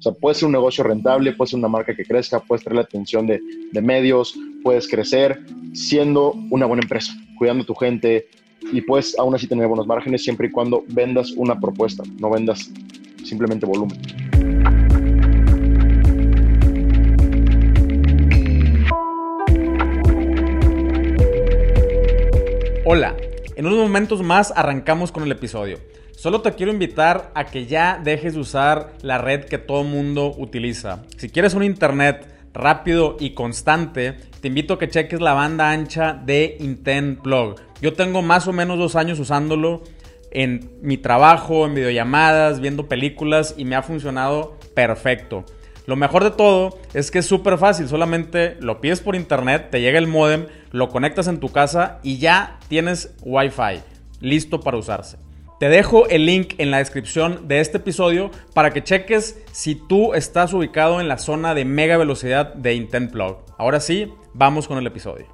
O sea, puede ser un negocio rentable, puede ser una marca que crezca, puedes tener la atención de, de medios, puedes crecer siendo una buena empresa, cuidando a tu gente y puedes aún así tener buenos márgenes siempre y cuando vendas una propuesta, no vendas simplemente volumen. Hola, en unos momentos más arrancamos con el episodio. Solo te quiero invitar a que ya dejes de usar la red que todo mundo utiliza. Si quieres un internet rápido y constante, te invito a que cheques la banda ancha de Intent Plug. Yo tengo más o menos dos años usándolo en mi trabajo, en videollamadas, viendo películas y me ha funcionado perfecto. Lo mejor de todo es que es súper fácil, solamente lo pides por internet, te llega el modem, lo conectas en tu casa y ya tienes Wi-Fi listo para usarse. Te dejo el link en la descripción de este episodio para que cheques si tú estás ubicado en la zona de mega velocidad de Intent Plug. Ahora sí, vamos con el episodio.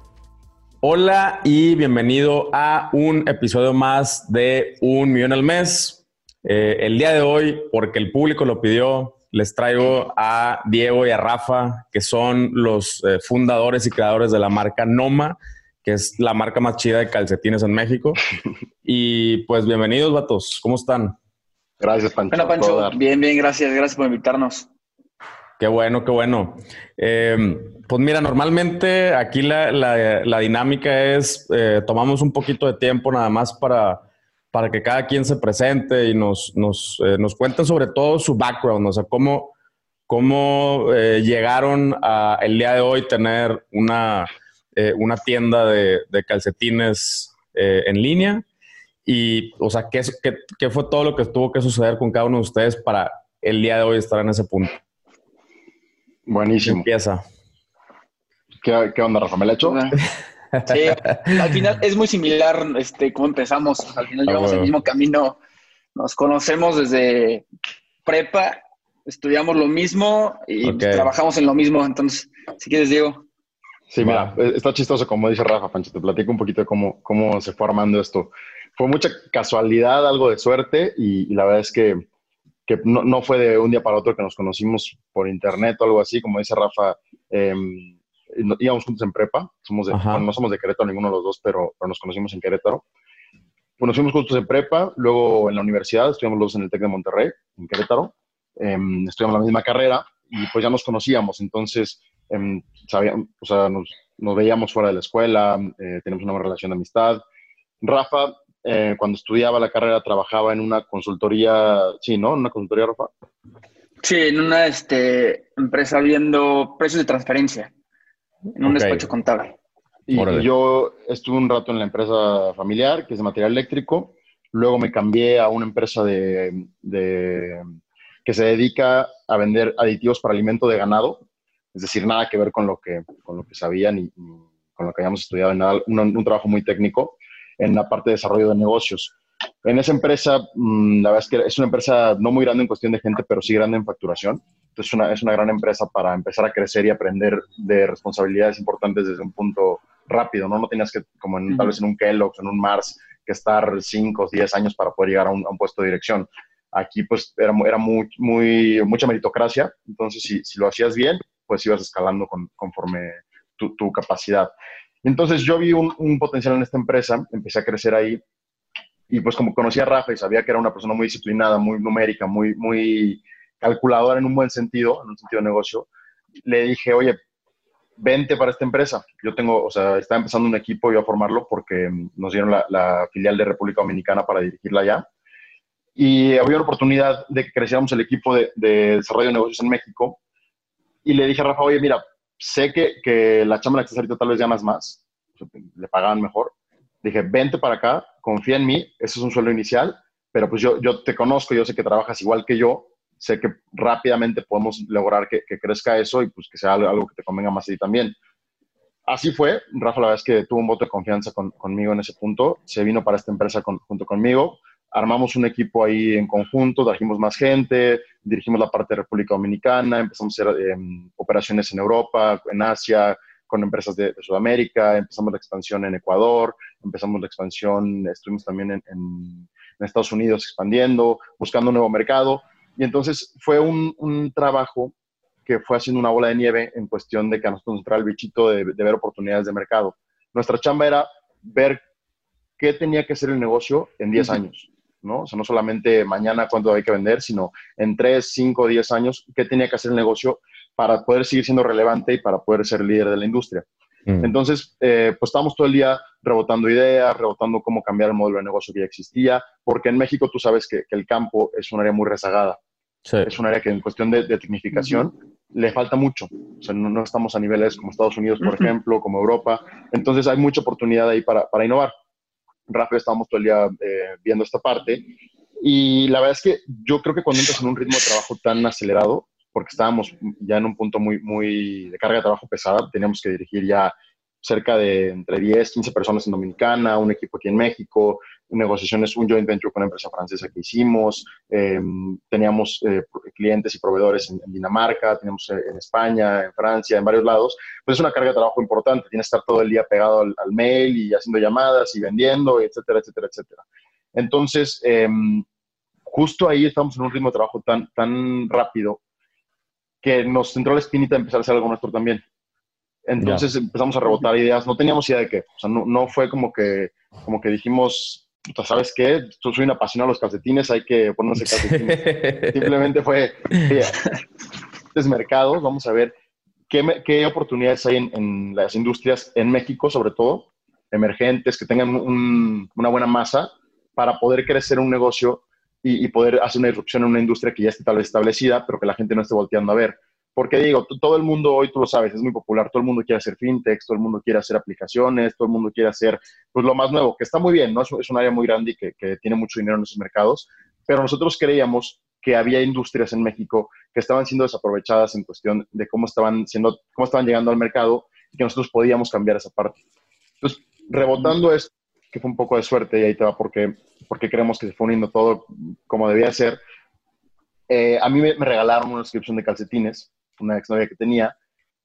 Hola y bienvenido a un episodio más de Un Millón al Mes. Eh, el día de hoy, porque el público lo pidió, les traigo a Diego y a Rafa, que son los eh, fundadores y creadores de la marca Noma, que es la marca más chida de calcetines en México. Y pues bienvenidos, vatos. ¿Cómo están? Gracias, Pancho. Bueno, Pancho, bien, bien, gracias. Gracias por invitarnos. Qué bueno, qué bueno. Eh, pues mira, normalmente aquí la, dinámica es, eh, tomamos un poquito de tiempo nada más para para que cada quien se presente y nos, nos, eh, nos cuenten sobre todo su background, o sea, cómo, cómo eh, llegaron a el día de hoy tener una, eh, una tienda de, de calcetines en línea y, o sea, ¿qué, qué, qué fue todo lo que tuvo que suceder con cada uno de ustedes para el día de hoy estar en ese punto. Buenísimo. Empieza. ¿Qué, qué onda, Rafa? ¿Me la hecho? Sí, al final es muy similar este, cómo empezamos. Al final ah, llevamos el mismo camino. Nos conocemos desde prepa, estudiamos lo mismo y trabajamos en lo mismo. Entonces, si quieres, Diego. Sí, mira, eh, está chistoso como dice Rafa, Pancho. Te platico un poquito de cómo, cómo se fue armando esto. Fue mucha casualidad, algo de suerte y, la verdad es que, que no, no, fue de un día para otro que nos conocimos por internet o algo así. Como dice Rafa, eh, íbamos juntos en prepa, somos no somos de Querétaro ninguno de los dos, pero, nos conocimos en Querétaro. Nos fuimos juntos en prepa, luego en la universidad, estudiamos los dos en el TEC de Monterrey, en Querétaro, em, estudiamos la misma carrera y pues ya nos conocíamos, entonces eh, sabíamos, o sea, nos, nos, veíamos fuera de la escuela, eh, tenemos una buena relación de amistad. Rafa, eh, cuando estudiaba la carrera, trabajaba en una consultoría, sí, ¿no? ¿Una consultoría, Rafa? Sí, en una este, empresa viendo precios de transferencia en un despacho contable. Y, yo estuve un rato en la empresa familiar, que es de material eléctrico. Luego me cambié a una empresa de, que se dedica a vender aditivos para alimento de ganado. Es decir, nada que ver con lo que, con lo que sabía ni, con lo que habíamos estudiado, en nada, un, trabajo muy técnico en la parte de desarrollo de negocios. En esa empresa, mm, la verdad es que es una empresa no muy grande en cuestión de gente, pero sí grande en facturación es una, es una gran empresa para empezar a crecer y aprender de responsabilidades importantes desde un punto rápido, ¿no? No tenías que, como en, tal vez en un Kellogg's, en un Mars, que estar 5 o 10 años para poder llegar a un, puesto de dirección. Aquí, pues, era, era muy, muy, mucha meritocracia, entonces, si, si lo hacías bien, pues ibas escalando con, conforme tu, tu, capacidad. Entonces, yo vi un, un potencial en esta empresa, empecé a crecer ahí, y pues como conocía a Rafa y sabía que era una persona muy disciplinada, muy numérica, muy, muy calculadora en un buen sentido, en un sentido de negocio, le dije, oye, vente para esta empresa. Yo tengo, o sea, estaba empezando un equipo, yo a formarlo porque nos dieron la, filial de República Dominicana para dirigirla allá. Y había una oportunidad de que creciéramos el equipo de, desarrollo de negocios en México. Y le dije a Rafa, oye, mira, sé que, que la chamba en la que tal vez ganas más, le pagaban mejor. Dije, vente para acá, confía en mí, ese es un sueldo inicial, pero pues yo, yo te conozco, yo sé que trabajas igual que yo, sé que rápidamente podemos lograr que, crezca eso y pues que sea algo que te convenga más a también. Así fue, Rafa la verdad es que tuvo un voto de confianza conmigo en ese punto, se vino para esta empresa junto conmigo, armamos un equipo ahí en conjunto, trajimos más gente, dirigimos la parte de República Dominicana, empezamos a hacer em, operaciones en Europa, en Asia, con empresas de, Sudamérica, empezamos la expansión en Ecuador, empezamos la expansión, estuvimos también en, en Estados Unidos expandiendo, buscando un nuevo mercado. Y entonces fue un, un, trabajo que fue haciendo una bola de nieve en cuestión de que a nosotros nos el bichito de, de ver oportunidades de mercado. Nuestra chamba era ver qué tenía que ser el negocio en 10 años, ¿no? O sea, no solamente mañana cuánto hay que vender, sino en 3, 5, 10 años, qué tenía que hacer el negocio para poder seguir siendo relevante y para poder ser líder de la industria. Mm. Entonces, eh, pues estábamos todo el día rebotando ideas, rebotando cómo cambiar el modelo de negocio que ya existía, porque en México tú sabes que, el campo es un área muy rezagada. Es un área que en cuestión de, tecnificación le falta mucho. O sea, no, estamos a niveles como Estados Unidos, por ejemplo, como Europa. Entonces hay mucha oportunidad ahí para, para innovar. Rafa estábamos todo el día eh, viendo esta parte. Y la verdad es que yo creo que cuando entras en un ritmo de trabajo tan acelerado, porque estábamos ya en un punto muy, muy de carga de trabajo pesada, teníamos que dirigir ya cerca de entre 10, 15 personas en Dominicana, un equipo aquí en México, negociaciones, un joint venture con una empresa francesa que hicimos, em, teníamos eh, clientes y proveedores en, Dinamarca, teníamos eh, en España, en Francia, en varios lados, pues es una carga de trabajo importante, tienes que estar todo el día pegado al, mail y haciendo llamadas y vendiendo, etcétera, etcétera, etcétera. Entonces, em, justo ahí estamos en un ritmo de trabajo tan, tan rápido que nos entró la espinita de empezar a hacer algo nuestro también. Entonces empezamos a rebotar ideas, no teníamos idea de qué, o sea, no, no fue como que, como que dijimos, ¿sabes qué? Yo soy un apasionado de los calcetines, hay que ponerse calcetines. Simplemente fue, es mercados, vamos a ver qué, qué oportunidades hay en, en, las industrias en México, sobre todo, emergentes, que tengan una buena masa para poder crecer un negocio y, y, poder hacer una disrupción en una industria que ya esté tal vez establecida, pero que la gente no esté volteando a ver. Porque digo, todo el mundo hoy, tú lo sabes, es muy popular, todo el mundo quiere hacer fintech, todo el mundo quiere hacer aplicaciones, todo el mundo quiere hacer pues, lo más nuevo, que está muy bien, ¿no? Es, es un área muy grande y que, que, tiene mucho dinero en esos mercados, pero nosotros creíamos que había industrias en México que estaban siendo desaprovechadas en cuestión de cómo estaban, siendo, cómo estaban llegando al mercado y que nosotros podíamos cambiar esa parte. Entonces, rebotando esto, que fue un poco de suerte y ahí te va porque, porque creemos que se fue uniendo todo como debía ser, eh, a mí me, me regalaron una suscripción de calcetines una exnovia que tenía.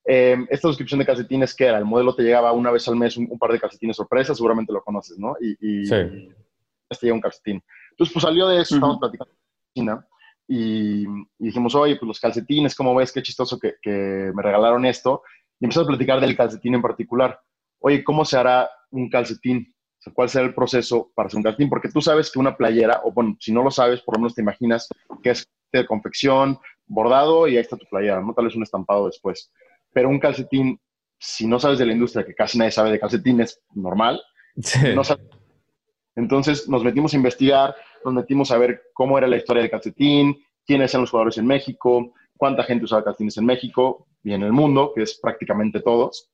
Eh, esta suscripción de calcetines, que era? El modelo te llegaba una vez al mes un, par de calcetines sorpresa, seguramente lo conoces, ¿no? Y, y este llega un calcetín. Entonces, pues salió de eso, estábamos platicando China, y, dijimos, oye, pues los calcetines, ¿cómo ves? Qué chistoso que, que me regalaron esto. Y empezamos a platicar del calcetín en particular. Oye, ¿cómo se hará un calcetín? ¿Cuál será el proceso para hacer un calcetín? Porque tú sabes que una playera, o bueno, si no lo sabes, por lo menos te imaginas que es de confección, bordado y ahí está tu playera, ¿no? Tal vez un estampado después. Pero un calcetín, si no sabes de la industria, que casi nadie sabe de calcetines, normal, no Entonces nos metimos a investigar, nos metimos a ver cómo era la historia del calcetín, quiénes eran los jugadores en México, cuánta gente usaba calcetines en México y en el mundo, que es prácticamente todos,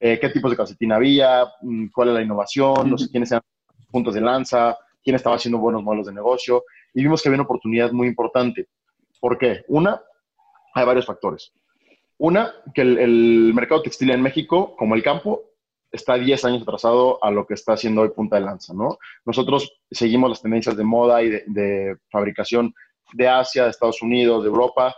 eh, qué tipos de calcetín había, mm, cuál era la innovación, no sé quiénes eran puntos de lanza, quién estaba haciendo buenos modelos de negocio, y vimos que había una oportunidad muy importante. ¿Por qué? Una, hay varios factores. Una, que el, mercado textil en México, como el campo, está 10 años atrasado a lo que está haciendo hoy Punta de Lanza, ¿no? Nosotros seguimos las tendencias de moda y de, fabricación de Asia, de Estados Unidos, de Europa,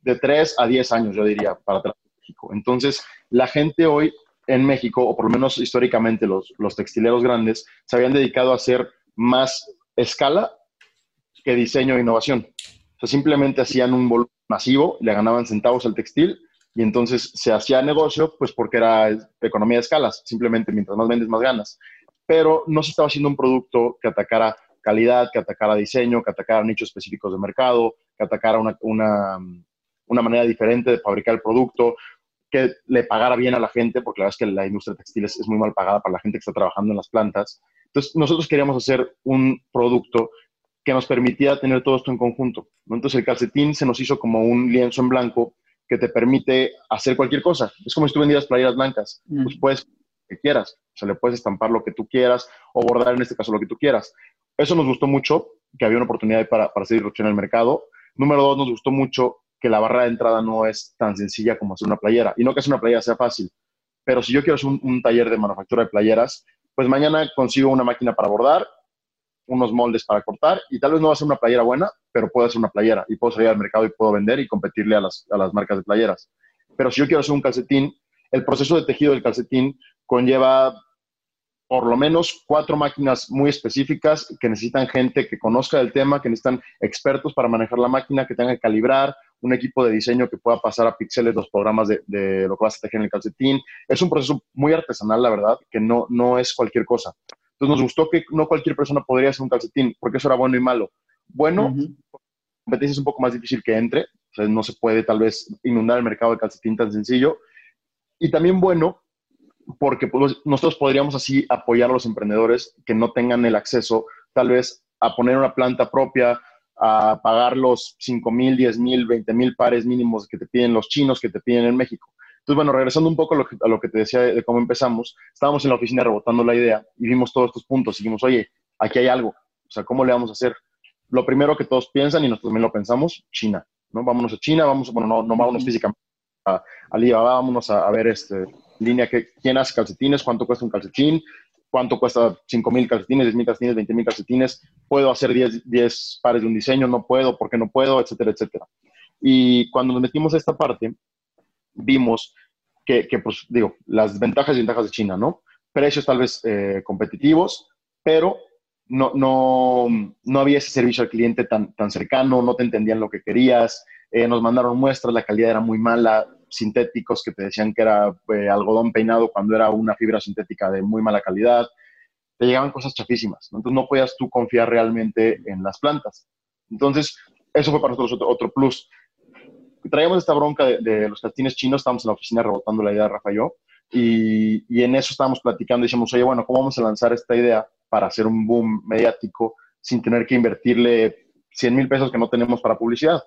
de 3 a 10 años, yo diría, para atrás México. Entonces, la gente hoy en México, o por lo menos históricamente los, los textileros grandes, se habían dedicado a hacer más escala que diseño e innovación simplemente hacían un volumen masivo, le ganaban centavos al textil y entonces se hacía negocio, pues porque era economía de escalas, simplemente mientras más vendes, más ganas. Pero no se estaba haciendo un producto que atacara calidad, que atacara diseño, que atacara nichos específicos de mercado, que atacara una, una, una manera diferente de fabricar el producto, que le pagara bien a la gente, porque la verdad es que la industria textil es, es, muy mal pagada para la gente que está trabajando en las plantas. Entonces, nosotros queríamos hacer un producto que nos permitía tener todo esto en conjunto. Entonces el calcetín se nos hizo como un lienzo en blanco que te permite hacer cualquier cosa. Es como si tú vendieras playeras blancas. Mm. Pues puedes que quieras. O sea, le puedes estampar lo que tú quieras o bordar en este caso lo que tú quieras. Eso nos gustó mucho, que había una oportunidad para, para hacer disrupción en el mercado. Número dos, nos gustó mucho que la barra de entrada no es tan sencilla como hacer una playera. Y no que hacer una playera sea fácil. Pero si yo quiero hacer un, un taller de manufactura de playeras, pues mañana consigo una máquina para bordar unos moldes para cortar y tal vez no va a ser una playera buena, pero puedo hacer una playera y puedo salir al mercado y puedo vender y competirle a las, a las marcas de playeras. Pero si yo quiero hacer un calcetín, el proceso de tejido del calcetín conlleva por lo menos cuatro máquinas muy específicas que necesitan gente que conozca el tema, que necesitan expertos para manejar la máquina, que tengan que calibrar, un equipo de diseño que pueda pasar a píxeles los programas de, lo que vas a tejer en el calcetín. Es un proceso muy artesanal, la verdad, que no, no es cualquier cosa. Entonces nos gustó que no cualquier persona podría hacer un calcetín, porque eso era bueno y malo. Bueno, la competencia es un poco más difícil que entre, o sea, no se puede tal vez inundar el mercado de calcetín tan sencillo. Y también bueno, porque pues, nosotros podríamos así apoyar a los emprendedores que no tengan el acceso tal vez a poner una planta propia, a pagar los 5 mil, 10 mil, 20 mil pares mínimos que te piden los chinos, que te piden en México. Entonces, bueno, regresando un poco a lo que, a lo que te decía de, cómo empezamos, estábamos en la oficina rebotando la idea y vimos todos estos puntos y dijimos, oye, aquí hay algo, o sea, ¿cómo le vamos a hacer? Lo primero que todos piensan, y nosotros también lo pensamos, China, ¿no? Vámonos a China, vamos, bueno, no, no vámonos físicamente a Alibaba, vámonos a, a ver este, línea que, quién hace calcetines, cuánto cuesta un calcetín, cuánto cuesta 5 mil calcetines, 10 mil calcetines, 20 mil calcetines, puedo hacer 10, 10 pares de un diseño, no puedo, ¿por qué no puedo? Etcétera, etcétera. Y cuando nos metimos a esta parte, vimos que, que pues digo, las ventajas y ventajas de China, ¿no? Precios tal vez eh, competitivos, pero no, no, no, había ese servicio al cliente tan, tan cercano, no te entendían lo que querías, eh, nos mandaron muestras, la calidad era muy mala, sintéticos que te decían que era eh, algodón peinado cuando era una fibra sintética de muy mala calidad. Te llegaban cosas chafísimas. Entonces no podías tú confiar realmente en las plantas. Entonces, eso fue para nosotros otro, plus. Traíamos esta bronca de, los calcetines chinos, estábamos en la oficina rebotando la idea de Rafa y yo, y, en eso estábamos platicando y decíamos, oye, bueno, ¿cómo vamos a lanzar esta idea para hacer un boom mediático sin tener que invertirle 100 mil pesos que no tenemos para publicidad?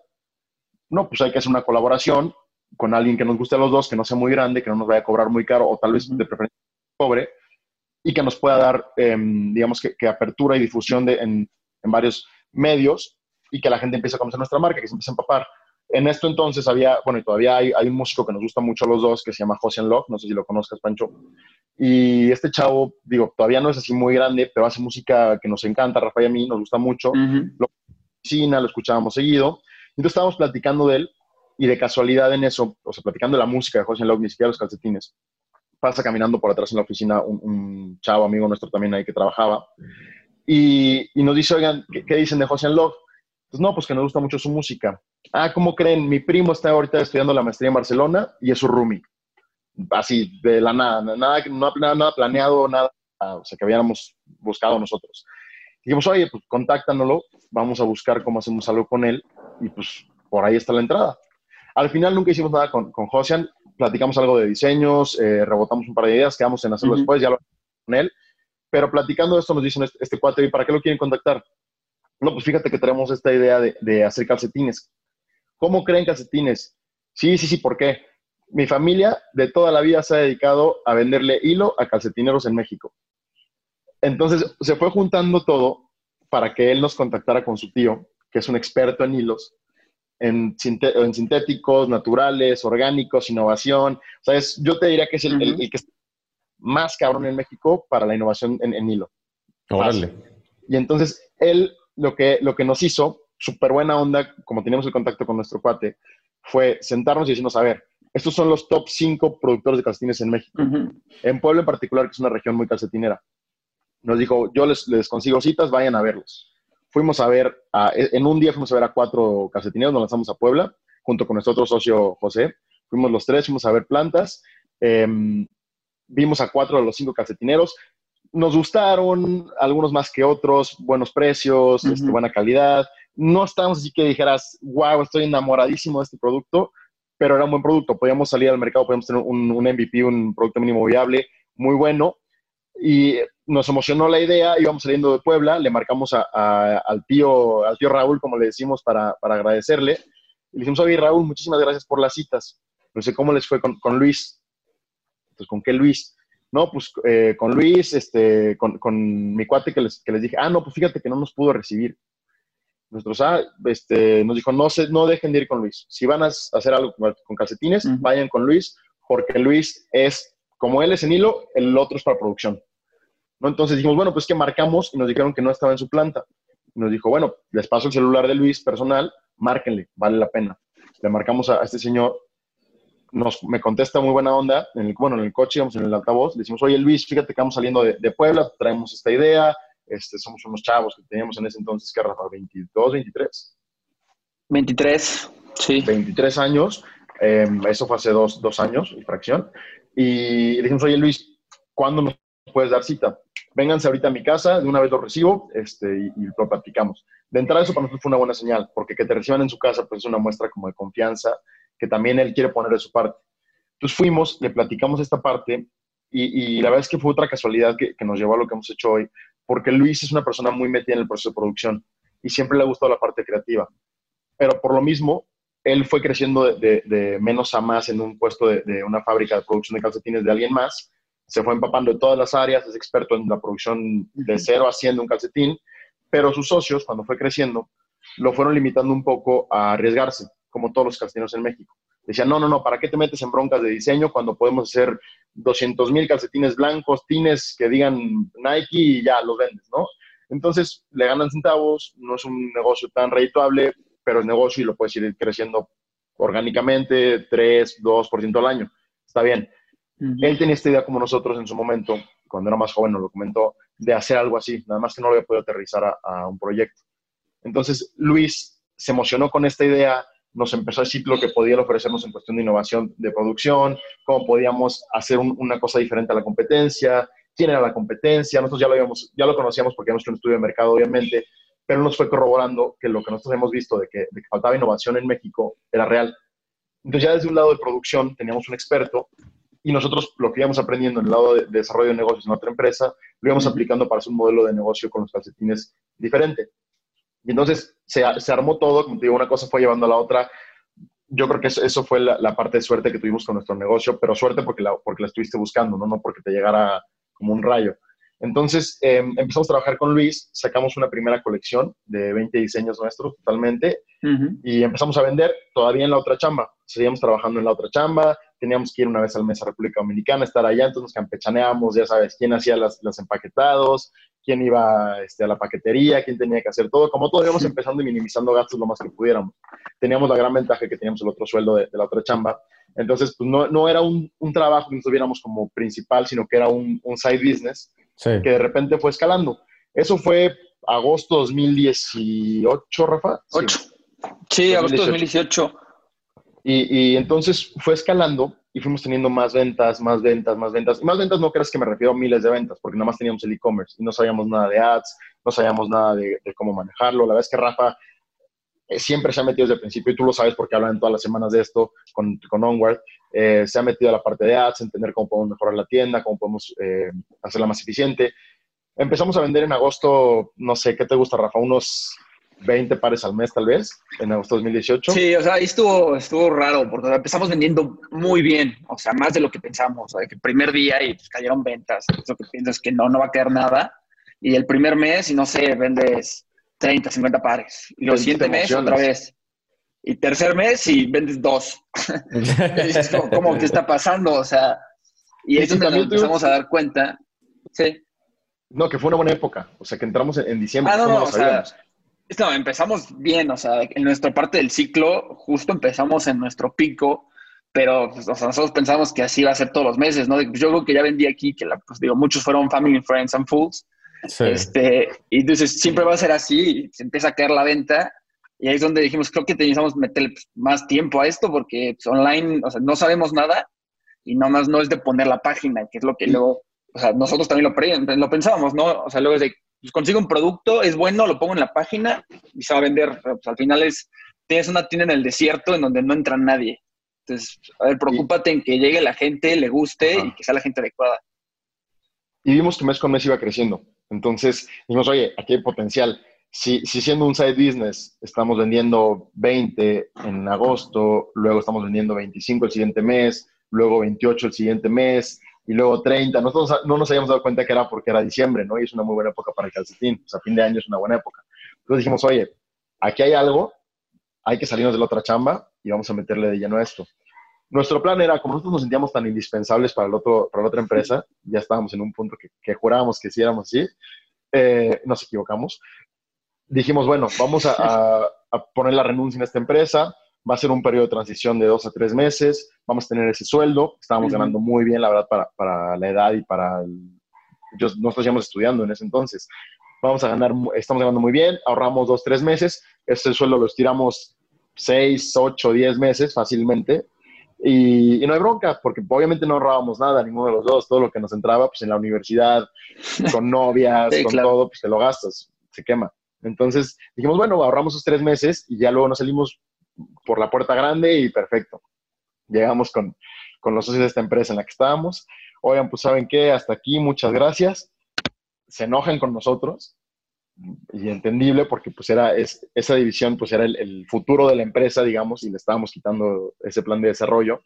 No, pues hay que hacer una colaboración con alguien que nos guste a los dos, que no sea muy grande, que no nos vaya a cobrar muy caro o tal vez de preferencia pobre y que nos pueda dar, em, digamos, que, apertura y difusión de, en, varios medios y que la gente empiece a conocer nuestra marca, que se empiece a empapar. En esto entonces había, bueno, y todavía hay, hay un músico que nos gusta mucho a los dos, que se llama José Love, no sé si lo conozcas, Pancho. Y este chavo, digo, todavía no es así muy grande, pero hace música que nos encanta, Rafael y a mí, nos gusta mucho. Lo lo escuchábamos seguido. Entonces estábamos platicando de él y de casualidad en eso, o sea, platicando de la música de José Love, ni siquiera los calcetines, pasa caminando por atrás en la oficina un, chavo amigo nuestro también ahí que trabajaba y, y nos dice, oigan, ¿qué, dicen de José Love? Pues no, pues que nos gusta mucho su música. Ah, ¿cómo creen? Mi primo está ahorita estudiando la maestría en Barcelona y es su roomie. Así, de la nada, nada, nada, nada planeado, nada, o sea, que habíamos buscado nosotros. Dijimos, oye, pues contáctanoslo, vamos a buscar cómo hacemos algo con él y pues por ahí está la entrada. Al final nunca hicimos nada con, con Josian, platicamos algo de diseños, eh, rebotamos un par de ideas, quedamos en hacerlo después, ya lo con él, pero platicando esto nos dicen este, este cuate, ¿y para qué lo quieren contactar? No, pues fíjate que tenemos esta idea de, de hacer calcetines. ¿Cómo creen calcetines? Sí, sí, sí, ¿por qué? Mi familia de toda la vida se ha dedicado a venderle hilo a calcetineros en México. Entonces se fue juntando todo para que él nos contactara con su tío, que es un experto en hilos, en, sintéticos, naturales, orgánicos, innovación. O sea, yo te diría que es el, que es más cabrón en México para la innovación en, hilo. Órale. Y entonces, él lo que, lo que nos hizo, súper buena onda, como teníamos el contacto con nuestro cuate, fue sentarnos y decirnos, a ver, estos son los top 5 productores de calcetines en México. En Puebla en particular, que es una región muy calcetinera. Nos dijo, yo les, les consigo citas, vayan a verlos fuimos a ver, en un día fuimos a ver a cuatro calcetineros, nos lanzamos a Puebla, junto con nuestro otro socio José. Fuimos los tres, fuimos a ver plantas, em, vimos a cuatro de los cinco calcetineros. Nos gustaron, algunos más que otros, buenos precios, este, buena calidad. No estábamos así que dijeras, wow, estoy enamoradísimo de este producto, pero era un buen producto. Podíamos salir al mercado, podíamos tener un, un MVP, un producto mínimo viable, muy bueno. Y nos emocionó la idea, íbamos saliendo de Puebla, le marcamos al, tío, al tío Raúl, como le decimos, para, agradecerle. Y le dijimos, oye Raúl, muchísimas gracias por las citas. No sé cómo les fue con, Luis. Entonces, ¿con qué Luis? No, pues eh, con Luis, este, con, mi cuate que les, que les dije, ah, no, pues fíjate que no nos pudo recibir. Nosotros, ah, este, nos dijo, no, se, no dejen de ir con Luis. Si van a hacer algo con, calcetines, vayan con Luis, porque Luis es, como él es en hilo, el otro es para producción. ¿no? Entonces dijimos, bueno, pues que marcamos y nos dijeron que no estaba en su planta. nos dijo, bueno, les paso el celular de Luis personal, márquenle, vale la pena. Le marcamos a, este señor nos, me contesta muy buena onda, en el, bueno, en el coche, íbamos en el altavoz, le decimos, oye Luis, fíjate que vamos saliendo de, de Puebla, traemos esta idea, este, somos unos chavos que teníamos en ese entonces, que Rafa, 22, 23. 23, sí. 23 años, em, eso fue hace dos, dos años y fracción. Y le dijimos, oye Luis, ¿cuándo nos puedes dar cita? Vénganse ahorita a mi casa, de una vez lo recibo este, y, lo platicamos. De entrada, eso para nosotros fue una buena señal, porque que te reciban en su casa, pues es una muestra como de confianza, que también él quiere poner de su parte. Entonces fuimos, le platicamos esta parte y, la verdad es que fue otra casualidad que, que, nos llevó a lo que hemos hecho hoy, porque Luis es una persona muy metida en el proceso de producción y siempre le ha gustado la parte creativa. Pero por lo mismo, él fue creciendo de, menos a más en un puesto de, una fábrica de producción de calcetines de alguien más, se fue empapando de todas las áreas, es experto en la producción de cero haciendo un calcetín, pero sus socios, cuando fue creciendo, lo fueron limitando un poco a arriesgarse, como todos los calcetineros en México. Decían, no, no, no, ¿para qué te metes en broncas de diseño cuando podemos hacer 200 mil calcetines blancos, tines que digan Nike y ya los vendes, ¿no? Entonces le ganan centavos, no es un negocio tan redituable, pero es negocio y lo puedes ir creciendo orgánicamente, 3, 2% al año. Está bien. Él tenía esta idea como nosotros en su momento, cuando era más joven nos lo comentó, de hacer algo así, nada más que no lo había podido aterrizar a, a un proyecto. Entonces Luis se emocionó con esta idea, nos empezó a decir lo que podía ofrecernos en cuestión de innovación de producción, cómo podíamos hacer una cosa diferente a la competencia, quién era la competencia. Nosotros ya lo, habíamos, ya lo conocíamos porque habíamos hecho un estudio de mercado, obviamente, pero nos fue corroborando que lo que nosotros hemos visto de que, faltaba innovación en México era real. Entonces ya desde un lado de producción teníamos un experto y nosotros lo que íbamos aprendiendo en el lado de, desarrollo de negocios en otra empresa, lo íbamos aplicando para hacer un modelo de negocio con los calcetines diferente. Y entonces se, se, armó todo, como te digo, una cosa fue llevando a la otra. Yo creo que eso, fue la, parte de suerte que tuvimos con nuestro negocio, pero suerte porque la, porque la estuviste buscando, ¿no? no porque te llegara como un rayo. Entonces em, empezamos a trabajar con Luis, sacamos una primera colección de 20 diseños nuestros totalmente y empezamos a vender todavía en la otra chamba. Seguíamos trabajando en la otra chamba, teníamos que ir una vez al mes a República Dominicana, estar allá, entonces nos campechaneábamos, ya sabes, quién hacía las, los empaquetados, quién iba este, a la paquetería, quién tenía que hacer todo, como todo íbamos empezando y minimizando gastos lo más que pudiéramos. Teníamos la gran ventaja que teníamos el otro sueldo de, la otra chamba, entonces pues no, no era un, un, trabajo que nos tuviéramos como principal, sino que era un, un side business que de repente fue escalando. Eso fue agosto 2018, Rafa. Sí, sí agosto 2018. Y, y, entonces fue escalando y fuimos teniendo más ventas, más ventas, más ventas. Y más ventas no creas que me refiero a miles de ventas, porque nada más teníamos el e-commerce y no sabíamos nada de ads, no sabíamos nada de, cómo manejarlo. La verdad es que Rafa eh, siempre se ha metido desde el principio, y tú lo sabes porque hablan todas las semanas de esto con, con Onward, eh, se ha metido a la parte de ads, entender cómo podemos mejorar la tienda, cómo podemos eh, hacerla más eficiente. Empezamos a vender en agosto, no sé, ¿qué te gusta, Rafa? Unos 20 pares al mes tal vez, en agosto de 2018. Sí, o sea, ahí estuvo, estuvo raro, porque empezamos vendiendo muy bien, o sea, más de lo que pensamos, o sea, que el primer día y pues, cayeron ventas, lo que piensas que no, no va a caer nada, y el primer mes, y no sé, vendes 30, 50 pares, y el siguiente mes otra vez, y tercer mes y vendes dos. ¿cómo, que está pasando? O sea, y eso también empezamos a dar cuenta. Sí. No, que fue una buena época, o sea, que entramos en, diciembre. Ah, no, no, o sea, no, empezamos bien, o sea, en nuestra parte del ciclo, justo empezamos en nuestro pico, pero pues, nosotros pensamos que así va a ser todos los meses, ¿no? Yo creo que ya vendí aquí, que la, pues digo, muchos fueron Family, Friends and Fools. Este, y entonces siempre va a ser así, se empieza a caer la venta, y ahí es donde dijimos, creo que teníamos que meter pues, más tiempo a esto, porque pues, online, o sea, no sabemos nada, y nomás no es de poner la página, que es lo que luego, o sea, nosotros también lo, lo pensábamos, ¿no? O sea, luego es de, pues consigo un producto, es bueno, lo pongo en la página y se va a vender. Pues, al final es, tienes una tienda en el desierto en donde no entra nadie. Entonces, a ver, preocúpate en que llegue la gente, le guste y que sea la gente adecuada. Y vimos que mes con mes iba creciendo. Entonces, dijimos, oye, aquí hay potencial. Si, si siendo un side business estamos vendiendo 20 en agosto, luego estamos vendiendo 25 el siguiente mes, luego 28 el siguiente mes, y luego 30. Nosotros no nos habíamos dado cuenta que era porque era diciembre, ¿no? Y es una muy buena época para el calcetín. O sea, fin de año es una buena época. Entonces dijimos, oye, aquí hay algo, hay que salirnos de la otra chamba y vamos a meterle de lleno a esto. Nuestro plan era, como nosotros nos sentíamos tan indispensables para, el otro, para la otra empresa, ya estábamos en un punto que, que jurábamos que hiciéramos así, eh, nos equivocamos. Dijimos, bueno, vamos a, a, a poner la renuncia en esta empresa, va a ser un periodo de transición de dos a tres meses, vamos a tener ese sueldo, estábamos ganando muy bien, la verdad, para, para la edad y para el, yo, nosotros íbamos estudiando en ese entonces. Vamos a ganar, estamos ganando muy bien, ahorramos dos, tres meses, ese sueldo lo estiramos seis, ocho, diez meses fácilmente. Y, no hay bronca, porque obviamente no ahorrábamos nada, ninguno de los dos, todo lo que nos entraba, pues en la universidad, con novias, con todo, pues te lo gastas, se quema. Entonces dijimos, bueno, ahorramos esos tres meses y ya luego nos salimos por la puerta grande y perfecto. Llegamos con, con los socios de esta empresa en la que estábamos. Oigan, pues saben qué, hasta aquí, muchas gracias. Se enojan con nosotros y entendible porque pues era esa división pues era el, futuro de la empresa, digamos, y le estábamos quitando ese plan de desarrollo.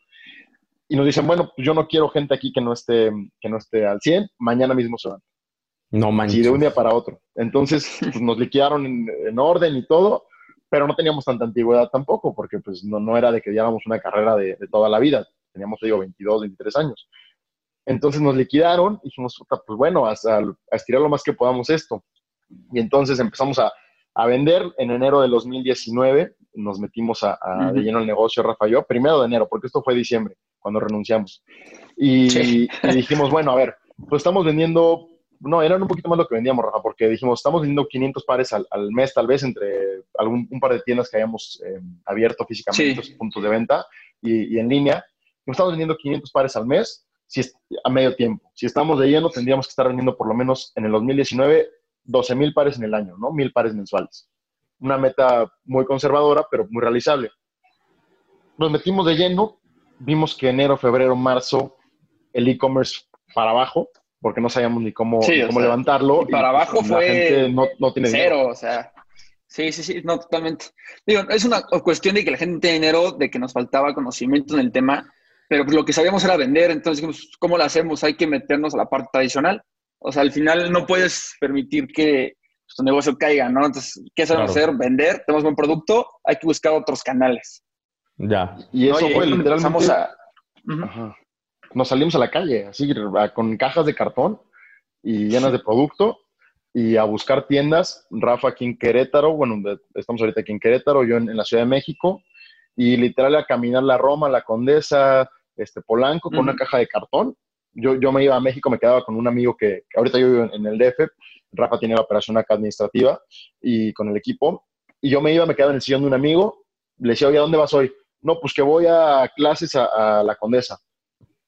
Y nos dicen, bueno, pues yo no quiero gente aquí que no esté, que no esté al 100, mañana mismo se van. No manches. Y de un día para otro. Entonces pues, nos liquidaron en, orden y todo, pero no teníamos tanta antigüedad tampoco, porque pues no, no era de que lleváramos una carrera de, toda la vida. Teníamos, digo, 22, 23 años. Entonces nos liquidaron y dijimos, pues bueno, a, a estirar lo más que podamos esto. Y entonces empezamos a, a vender en enero del 2019. Nos metimos a, de lleno el negocio, Rafa y yo, primero de enero, porque esto fue diciembre, cuando renunciamos. Y, y, dijimos, bueno, a ver, pues estamos vendiendo no, eran un poquito más lo que vendíamos, Rafa, porque dijimos, estamos vendiendo 500 pares al, mes, tal vez, entre algún, un par de tiendas que hayamos eh, abierto físicamente, puntos de venta y, en línea. Estamos vendiendo 500 pares al mes si es, a medio tiempo. Si estamos de lleno, tendríamos que estar vendiendo por lo menos en el 2019 12 mil pares en el año, ¿no? Mil pares mensuales. Una meta muy conservadora, pero muy realizable. Nos metimos de lleno, vimos que enero, febrero, marzo, el e-commerce para abajo, porque no sabíamos ni cómo, cómo levantarlo. Y para abajo fue no, tiene cero, o sea. Sí, sí, sí, no, totalmente. Digo, es una cuestión de que la gente tiene dinero, de que nos faltaba conocimiento en el tema, pero pues lo que sabíamos era vender, entonces, ¿cómo lo hacemos? Hay que meternos a la parte tradicional. O sea, al final no puedes permitir que pues, tu negocio caiga, ¿no? Entonces, ¿qué sabemos hacer? Vender, tenemos buen producto, hay que buscar otros canales. Ya. Y eso fue literalmente... A nos salimos a la calle, así, con cajas de cartón y llenas de producto y a buscar tiendas. Rafa aquí en Querétaro, bueno, estamos ahorita aquí en Querétaro, yo en, la Ciudad de México, y literal a caminar la Roma, la Condesa, este Polanco, con una caja de cartón. Yo, yo me iba a México, me quedaba con un amigo que, ahorita yo vivo en, el DF, Rafa tiene la operación acá administrativa y con el equipo, y yo me iba, me quedaba en el sillón de un amigo, le decía, oye, ¿a dónde vas hoy? No, pues que voy a clases a la Condesa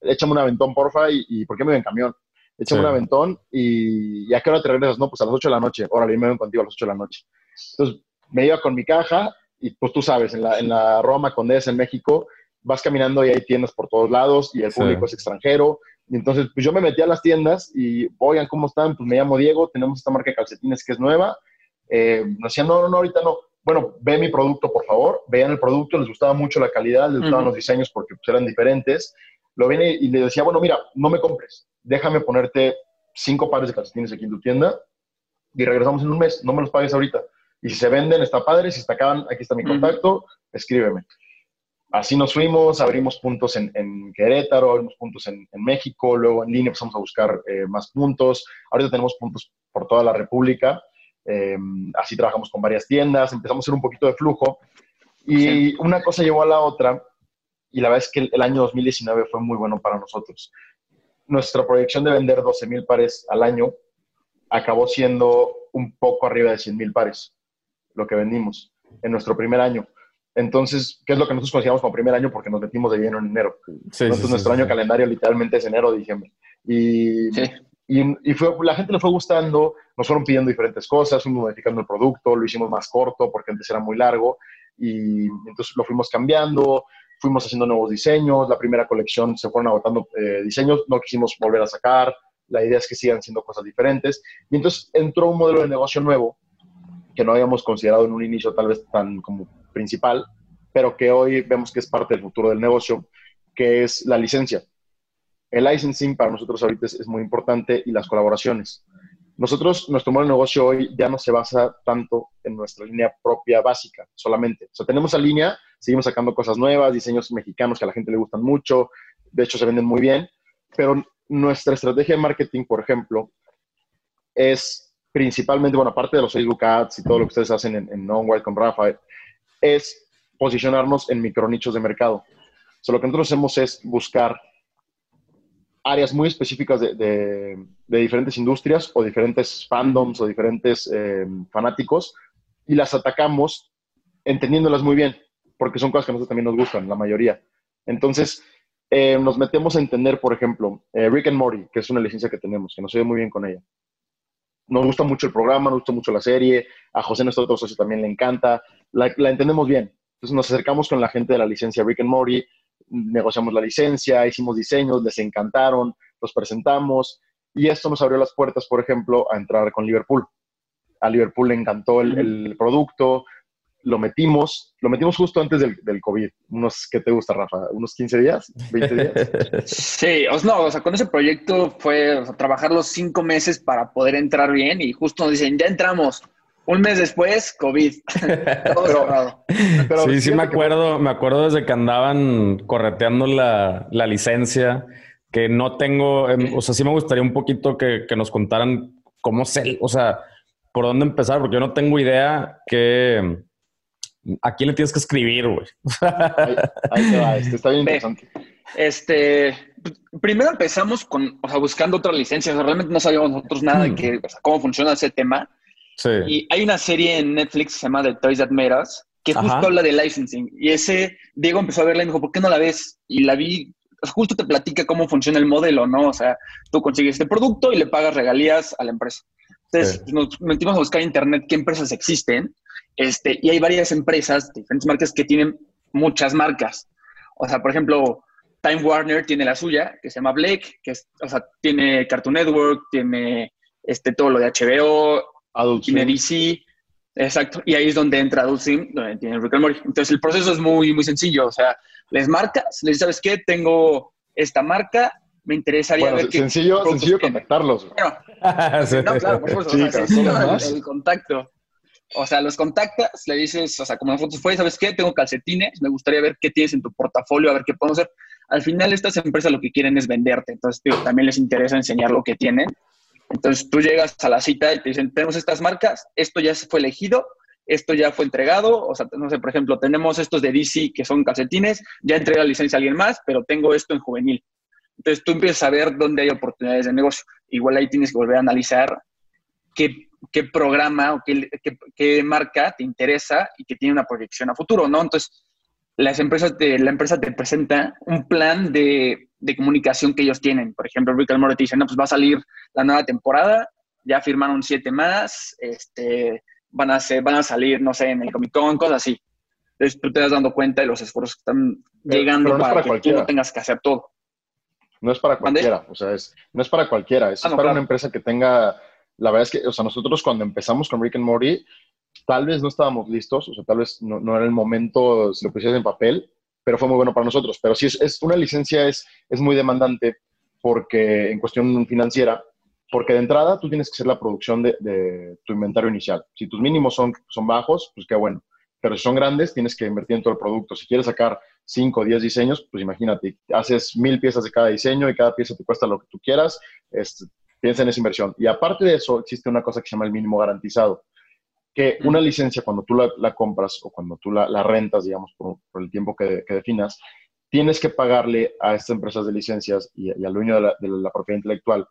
échame un aventón, porfa, y, y ¿por qué me ven en camión? Échame un aventón y, ¿a qué hora te regresas? No, pues a las 8 de la noche. Órale, me ven contigo a las 8 de la noche. Entonces, me iba con mi caja y pues tú sabes, en la, en la Roma Condesa, en México, vas caminando y hay tiendas por todos lados y el público es extranjero. Y entonces, pues yo me metí a las tiendas y, oigan, ¿cómo están? Pues me llamo Diego, tenemos esta marca de calcetines que es nueva. Eh, nos decían, no, no, no, ahorita no. Bueno, ve mi producto, por favor. Vean el producto, les gustaba mucho la calidad, les gustaban los diseños porque pues, eran diferentes lo viene y le decía, bueno, mira, no me compres, déjame ponerte cinco pares de calcetines aquí en tu tienda y regresamos en un mes, no me los pagues ahorita. Y si se venden, está padre, si se acaban, aquí está mi contacto, escríbeme. Así nos fuimos, abrimos puntos en, Querétaro, abrimos puntos en, México, luego en línea empezamos a buscar eh, más puntos. Ahorita tenemos puntos por toda la República. Eh, así trabajamos con varias tiendas, empezamos a hacer un poquito de flujo. Y una cosa llevó a la otra y la verdad es que el, año 2019 fue muy bueno para nosotros. Nuestra proyección de vender 12 mil pares al año acabó siendo un poco arriba de 100 mil pares, lo que vendimos en nuestro primer año. Entonces, ¿qué es lo que nosotros consideramos como primer año? Porque nos metimos de lleno en enero. Entonces, nuestro año calendario literalmente es enero, diciembre. Y, y, fue, la gente le fue gustando, nos fueron pidiendo diferentes cosas, fuimos modificando el producto, lo hicimos más corto porque antes era muy largo y entonces lo fuimos cambiando, fuimos haciendo nuevos diseños, la primera colección se fueron agotando eh, diseños, no quisimos volver a sacar, la idea es que sigan siendo cosas diferentes. Y entonces entró un modelo de negocio nuevo que no habíamos considerado en un inicio tal vez tan como principal, pero que hoy vemos que es parte del futuro del negocio, que es la licencia. El licensing para nosotros ahorita es, es muy importante y las colaboraciones. Nosotros, nuestro modelo de negocio hoy ya no se basa tanto en nuestra línea propia básica solamente. O sea, tenemos la línea, seguimos sacando cosas nuevas, diseños mexicanos que a la gente le gustan mucho, de hecho se venden muy bien, pero nuestra estrategia de marketing, por ejemplo, es principalmente, bueno, aparte de los Facebook Ads y todo lo que ustedes hacen en, en con Rafa, es posicionarnos en micronichos de mercado. So, lo que nosotros hacemos es buscar áreas muy específicas de, diferentes industrias o diferentes fandoms o diferentes eh, fanáticos y las atacamos entendiéndolas muy bien, porque son cosas que a nosotros también nos gustan, la mayoría. Entonces, eh, nos metemos a entender, por ejemplo, eh, Rick and Morty, que es una licencia que tenemos, que nos oye muy bien con ella. Nos gusta mucho el programa, nos gusta mucho la serie, a José, nuestro otro socio, también le encanta, la, la entendemos bien. Entonces nos acercamos con la gente de la licencia Rick and Morty, negociamos la licencia, hicimos diseños, les encantaron, los presentamos y esto nos abrió las puertas, por ejemplo, a entrar con Liverpool. A Liverpool le encantó el, producto, lo metimos, lo metimos justo antes del, del, COVID. Unos, ¿qué te gusta, Rafa? ¿Unos 15 días? ¿20 días? Sí, o, no, o sea, con ese proyecto fue trabajar los cinco meses para poder entrar bien y justo nos dicen, ya entramos. Un mes después, COVID. sí, sí me acuerdo, me acuerdo desde que andaban correteando la, la licencia, que no tengo, em, o sea, sí me gustaría un poquito que, que nos contaran cómo se, o sea, por dónde empezar, porque yo no tengo idea que a quién le tienes que escribir, güey. Ahí, te va, este está bien interesante. Este, primero empezamos con, o sea, buscando otra licencia, o sea, realmente no sabíamos nosotros nada de hmm. que, cómo funciona ese tema. Y hay una serie en Netflix que se llama The Toys That Made Us, que justo habla de licensing. Y ese, Diego empezó a verla y me dijo, ¿por qué no la ves? Y la vi, justo te platica cómo funciona el modelo, ¿no? O sea, tú consigues este producto y le pagas regalías a la empresa. Entonces, nos metimos a buscar en internet qué empresas existen. Este, y hay varias empresas, diferentes marcas que tienen muchas marcas. O sea, por ejemplo, Time Warner tiene la suya, que se llama Blake, que es, o sea, tiene Cartoon Network, tiene este, todo lo de HBO, Adult tiene DC, exacto, y ahí es donde entra Adult Sim, donde tiene Rick and Morty. Entonces el proceso es muy, muy sencillo, o sea, les marcas, les dices, ¿sabes qué? Tengo esta marca, me interesaría ver qué sencillo, sencillo contactarlos. no, claro, por supuesto, o sea, el, contacto. O sea, los contactas, le dices, o sea, como nosotros fue, ¿sabes qué? Tengo calcetines, me gustaría ver qué tienes en tu portafolio, a ver qué podemos hacer. Al final, estas empresas lo que quieren es venderte, entonces también les interesa enseñar lo que tienen entonces tú llegas a la cita y te dicen, tenemos estas marcas, esto ya se fue elegido, esto ya fue entregado, o sea, no sé, por ejemplo, tenemos estos de DC que son calcetines, ya entrega la licencia a alguien más, pero tengo esto en juvenil. Entonces tú empiezas a ver dónde hay oportunidades de negocio. Igual ahí tienes que volver a analizar qué, qué programa o qué, qué, qué, marca te interesa y que tiene una proyección a futuro, ¿no? Entonces, las empresas te, la empresa te presenta un plan de, de comunicación que ellos tienen. Por ejemplo, Rick and Morty dice, no, pues va a salir la nueva temporada, ya firmaron siete más, este, van, a ser, van a salir, no sé, en el Comic Con, cosas así. Entonces tú te das dando cuenta de los esfuerzos que están llegando para, que tú no tengas que hacer todo. No es para cualquiera, o sea, es, no es para cualquiera, es, ah, para una empresa que tenga, la verdad es que, o sea, nosotros cuando empezamos con Rick and Morty, tal vez no estábamos listos, o sea, tal vez no, no era el momento si lo pusieras en papel, pero fue muy bueno para nosotros. Pero si es, es una licencia es, es muy demandante porque en cuestión financiera, porque de entrada tú tienes que hacer la producción de, de, tu inventario inicial. Si tus mínimos son, son bajos, pues qué bueno. Pero si son grandes, tienes que invertir en todo el producto. Si quieres sacar 5 o 10 diseños, pues imagínate, haces mil piezas de cada diseño y cada pieza te cuesta lo que tú quieras, este, piensa en esa inversión. Y aparte de eso, existe una cosa que se llama el mínimo garantizado que una licencia cuando tú la, compras o cuando tú la, rentas, digamos, por, el tiempo que, definas, tienes que pagarle a estas empresas de licencias y, al dueño de la, propiedad intelectual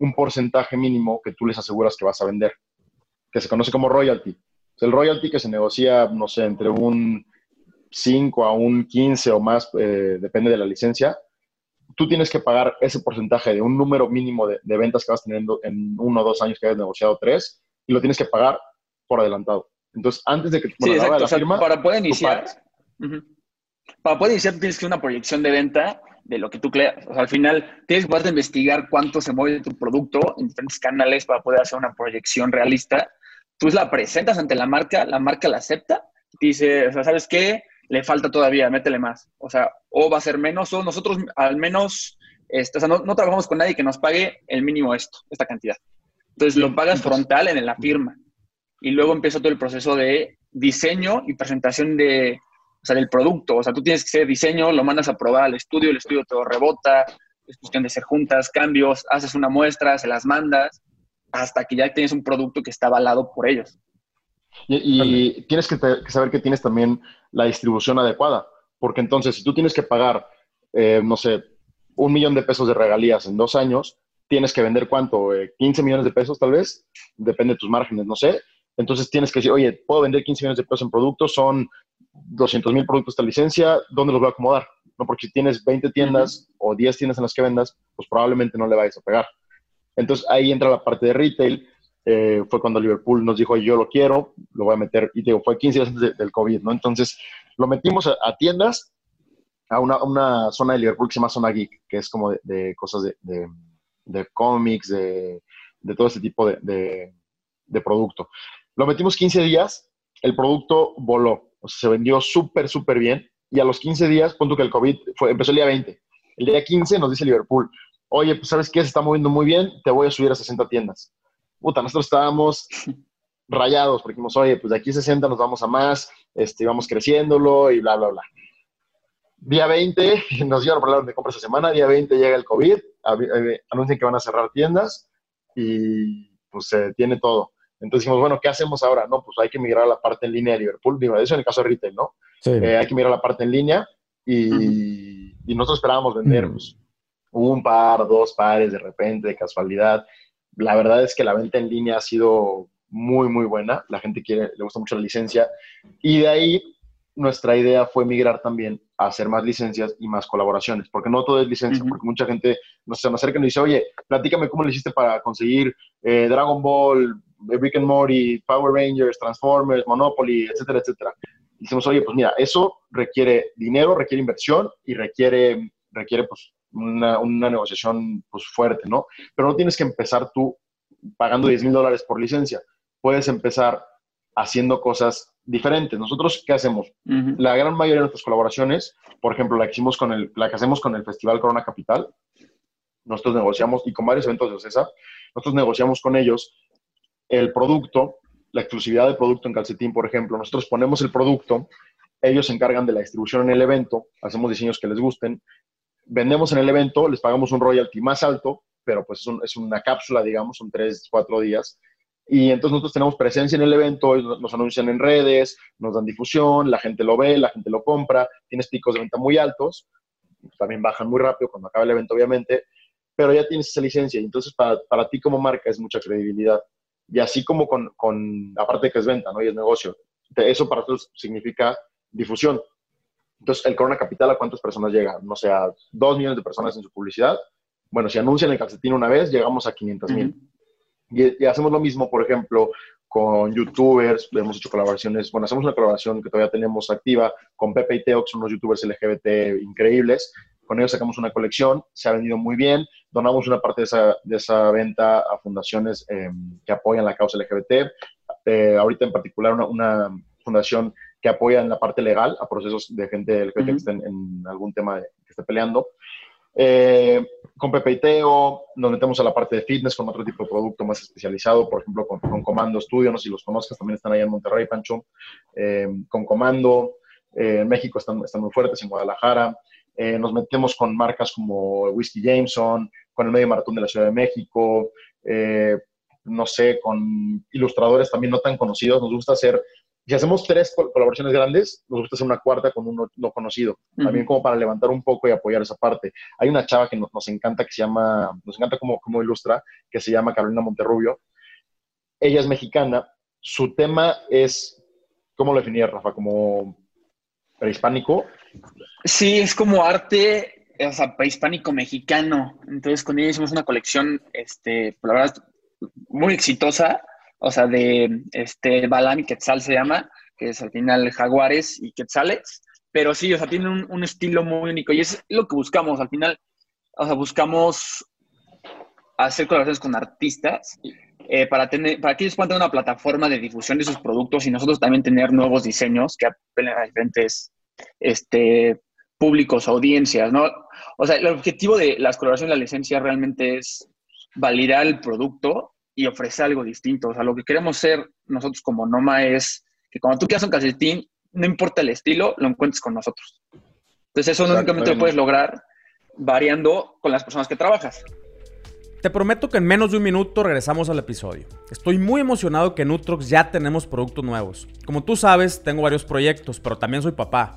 un porcentaje mínimo que tú les aseguras que vas a vender, que se conoce como royalty. el royalty que se negocia, no sé, entre un 5 a un 15 o más, eh, depende de la licencia, tú tienes que pagar ese porcentaje de un número mínimo de, de ventas que vas teniendo en uno o dos años que hayas negociado tres, y lo tienes que pagar por adelantado. Entonces, antes de que sí, exacto. firma, para poder iniciar, para poder iniciar tienes que una proyección de venta de lo que tú creas. O sea, al final tienes que poder investigar cuánto se mueve tu producto en diferentes canales para poder hacer una proyección realista. Tú la presentas ante la marca, la marca la acepta, dice, o sea, ¿sabes qué? Le falta todavía, métele más. O sea, o va a ser menos, o nosotros al menos, este, o sea, no, no trabajamos con nadie que nos pague el mínimo esto, esta cantidad. Entonces lo pagas frontal en la firma y luego empieza todo el proceso de diseño y presentación de, o sea, del producto. O sea, tú tienes que hacer diseño, lo mandas a probar al estudio, el estudio te lo rebota, es cuestión de hacer juntas, cambios, haces una muestra, se las mandas, hasta que ya tienes un producto que está avalado por ellos. Y, tienes que, saber que tienes también la distribución adecuada, porque entonces si tú tienes que pagar, eh, no sé, un millón de pesos de regalías en dos años, tienes que vender cuánto, 15 eh, millones de pesos tal vez, depende de tus márgenes, no sé. Entonces tienes que decir, oye, puedo vender 15 millones de pesos en productos, son 200 mil productos de licencia, ¿dónde los voy a acomodar? ¿No? Porque si tienes 20 tiendas o 10 tiendas en las que vendas, pues probablemente no le vayas a pegar. Entonces ahí entra la parte de retail. Eh, fue cuando Liverpool nos dijo, yo lo quiero, lo voy a meter, y digo, fue 15 días antes del COVID, ¿no? Entonces lo metimos a, tiendas, a una, zona de Liverpool que se llama Zona Geek, que es como de, cosas de, de, cómics, de, todo este tipo de, producto. Lo metimos 15 días, el producto voló, o sea, se vendió súper, súper bien, y a los 15 días, punto que el COVID fue, empezó el día 20. El día 15 nos dice Liverpool, oye, pues sabes qué, se está moviendo muy bien, te voy a subir a 60 tiendas. Puta, nosotros estábamos rayados, porque dijimos, oye, pues de aquí 60 nos vamos a más, este, vamos creciéndolo y bla, bla, bla. Día 20, nos dieron hablar de compra esa semana, día 20 llega el COVID, eh, anuncian que van a cerrar tiendas y pues se tiene todo. Entonces dijimos, bueno, ¿qué hacemos ahora? No, pues hay que migrar a la parte en línea de Liverpool. Digo, eso en el caso de retail, ¿no? Sí. Eh, hay que migrar a la parte en línea y, y nosotros esperábamos vender mm. pues, un par, dos pares de repente, de casualidad. La verdad es que la venta en línea ha sido muy, muy buena. La gente quiere, le gusta mucho la licencia. Y de ahí nuestra idea fue migrar también a hacer más licencias y más colaboraciones, porque no todo es licencia, porque mucha gente nos se acerca y nos dice, oye, platícame cómo lo hiciste para conseguir eh, Dragon Ball, Rick and Morty, Power Rangers, Transformers, Monopoly, etcétera, etcétera. Y decimos, oye, pues mira, eso requiere dinero, requiere inversión y requiere, requiere pues, una, una, negociación pues, fuerte, ¿no? Pero no tienes que empezar tú pagando 10 mil dólares por licencia. Puedes empezar haciendo cosas diferentes. Nosotros, ¿qué hacemos? La gran mayoría de nuestras colaboraciones, por ejemplo, la que, hicimos con el, la que hacemos con el Festival Corona Capital, nosotros negociamos, y con varios eventos de OCESA, nosotros negociamos con ellos el producto, la exclusividad del producto en calcetín, por ejemplo. Nosotros ponemos el producto, ellos se encargan de la distribución en el evento, hacemos diseños que les gusten, vendemos en el evento, les pagamos un royalty más alto, pero pues es, una cápsula, digamos, son tres, cuatro días. Y entonces nosotros tenemos presencia en el evento, nos anuncian en redes, nos dan difusión, la gente lo ve, la gente lo compra, tienes picos de venta muy altos, también bajan muy rápido cuando acaba el evento, obviamente, pero ya tienes esa licencia y entonces para, para ti como marca es mucha credibilidad. Y así como con, con, aparte que es venta, ¿no? Y es negocio. Eso para nosotros significa difusión. Entonces, el Corona Capital, ¿a cuántas personas llega? No sé, a dos millones de personas en su publicidad. Bueno, si anuncian el calcetín una vez, llegamos a 500 mil. y, hacemos lo mismo, por ejemplo, con youtubers, hemos hecho colaboraciones, bueno, hacemos una colaboración que todavía tenemos activa con Pepe y Teo, que son unos youtubers LGBT increíbles. Con ellos sacamos una colección, se ha vendido muy bien, donamos una parte de esa, de esa venta a fundaciones em, que apoyan la causa LGBT. Eh, ahorita en particular una, una fundación que apoyan la parte legal a procesos de gente LGBT que estén en algún tema que esté peleando. Eh, con Pepe y Teo, nos metemos a la parte de fitness con otro tipo de producto más especializado, por ejemplo, con, Comando Studio, no sé si los conozcas, también están allá en Monterrey, Pancho, eh, con Comando, eh, en México están, están, muy fuertes, en Guadalajara, nos metemos con marcas como Whiskey Jameson, con el Medio Maratón de la Ciudad de México, no sé, con ilustradores también no tan conocidos, nos gusta hacer si hacemos tres colaboraciones grandes, nos gusta hacer una cuarta con uno no conocido, también como para levantar un poco y apoyar esa parte. Hay una chava que nos, encanta, que se llama, nos encanta cómo, cómo ilustra, que se llama Carolina Monterrubio. Ella es mexicana, su tema es, ¿cómo lo definía Rafa? ¿Como prehispánico? Sí, es como arte, o sea, prehispánico mexicano. Entonces con ella hicimos una colección, este, la verdad, muy exitosa o sea, de este Balam y Quetzal se llama, que es al final Jaguares y Quetzales, pero sí, o sea, tiene un, estilo muy único y es lo que buscamos al final, o sea, buscamos hacer colaboraciones con artistas eh, para, tener, para que ellos puedan tener una plataforma de difusión de sus productos y nosotros también tener nuevos diseños que apelen a diferentes este, públicos, audiencias, ¿no? O sea, el objetivo de las colaboraciones de la licencia realmente es validar el producto y ofrece algo distinto. O sea, lo que queremos ser nosotros como Noma es que cuando tú quieras un calcetín, no importa el estilo, lo encuentres con nosotros. Entonces eso únicamente lo puedes lograr variando con las personas que trabajas. Te prometo que en menos de un minuto regresamos al episodio. Estoy muy emocionado que en Utrox ya tenemos productos nuevos. Como tú sabes, tengo varios proyectos, pero también soy papá.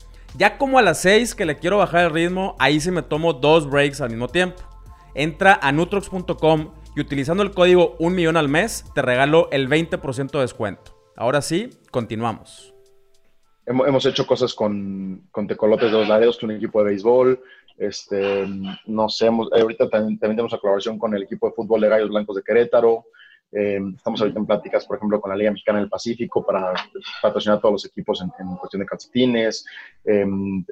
Ya como a las 6 que le quiero bajar el ritmo, ahí sí me tomo dos breaks al mismo tiempo. Entra a nutrox.com y utilizando el código 1 millón al mes te regalo el 20% de descuento. Ahora sí, continuamos. Hemos hecho cosas con, con Tecolotes de los Laredos, con un equipo de béisbol. Este, no sé, ahorita también, también tenemos la colaboración con el equipo de fútbol de Gallos Blancos de Querétaro. Eh, estamos ahorita en pláticas, por ejemplo, con la Liga Mexicana del Pacífico para patrocinar a todos los equipos en, cuestión de calcetines. Eh,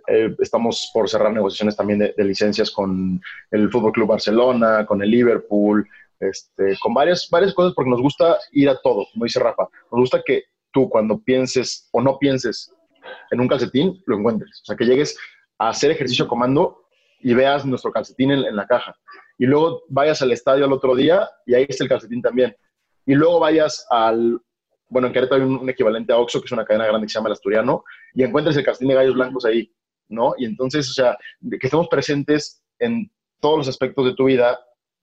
eh, estamos por cerrar negociaciones también de, licencias con el Fútbol Club Barcelona, con el Liverpool, este, con varias, varias cosas porque nos gusta ir a todo, como dice Rafa. Nos gusta que tú cuando pienses o no pienses en un calcetín, lo encuentres. O sea, que llegues a hacer ejercicio comando y veas nuestro calcetín en la caja. Y luego vayas al estadio al otro día y ahí está el calcetín también y luego vayas al, bueno, en Querétaro hay un, equivalente a Oxxo, que es una cadena grande que se llama El Asturiano, y encuentres el castillo de gallos blancos ahí, ¿no? Y entonces, o sea, que estemos presentes en todos los aspectos de tu vida,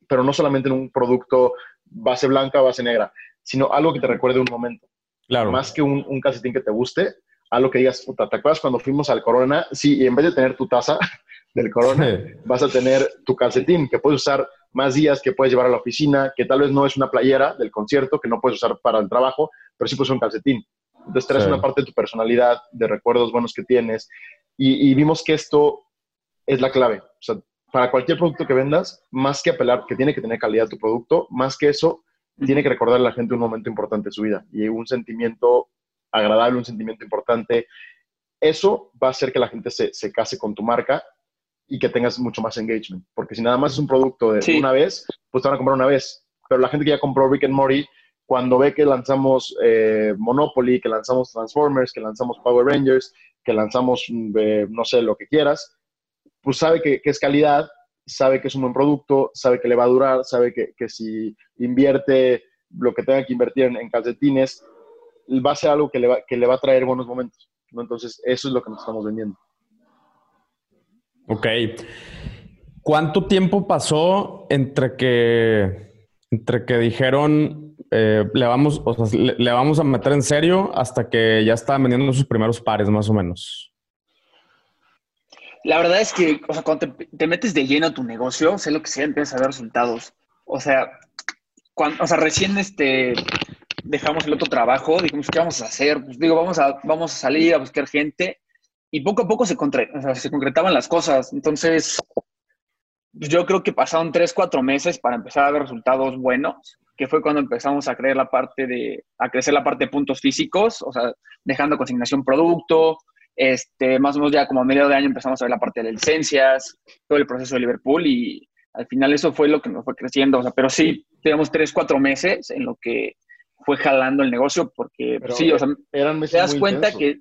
pero no solamente en un producto base blanca, base negra, sino algo que te recuerde un momento. Claro. Más que un, un calcetín que te guste, algo que digas, puta, ¿te acuerdas cuando fuimos al Corona? Sí, y en vez de tener tu taza del Corona, vas a tener tu calcetín que puedes usar más días que puedes llevar a la oficina, que tal vez no es una playera del concierto que no puedes usar para el trabajo, pero sí puedes un calcetín. Entonces traes una parte de tu personalidad, de recuerdos buenos que tienes, y, vimos que esto es la clave. O sea, para cualquier producto que vendas, más que apelar que tiene que tener calidad tu producto, más que eso, tiene que recordar a la gente un momento importante de su vida y un sentimiento agradable, un sentimiento importante. Eso va a hacer que la gente se, se case con tu marca y que tengas mucho más engagement. Porque si nada más es un producto de una vez, pues te van a comprar una vez. Pero la gente que ya compró Rick and Morty, cuando ve que lanzamos eh, Monopoly, que lanzamos Transformers, que lanzamos Power Rangers, que lanzamos, eh, no sé, lo que quieras, pues sabe que, es calidad, sabe que es un buen producto, sabe que le va a durar, sabe que, si invierte lo que tenga que invertir en, calcetines, va a ser algo que le va, que le va a traer buenos momentos. ¿no? Entonces, eso es lo que nos estamos vendiendo. Ok. ¿Cuánto tiempo pasó entre que, entre que dijeron eh, le, vamos, le, vamos a meter en serio hasta que ya estaban vendiendo sus primeros pares, más o menos? La verdad es que, o sea, cuando te, metes de lleno a tu negocio, sé lo que sea, empiezas a ver resultados. O sea, cuando, o sea, recién este, dejamos el otro trabajo, dijimos, ¿qué vamos a hacer? Pues digo, vamos a, vamos a salir a buscar gente y poco a poco se, se concretaban las cosas. Entonces, pues, yo creo que pasaron tres, cuatro meses para empezar a ver resultados buenos, que fue cuando empezamos a creer la parte de, a crecer la parte de puntos físicos, o sea, dejando consignación producto, este, más o menos ya como a medio de año empezamos a ver la parte de licencias, todo el proceso de Liverpool y al final eso fue lo que nos fue creciendo, o sea, pero sí, tenemos tres, cuatro meses en lo que fue jalando el negocio, porque sí, o sea, eran meses te das cuenta que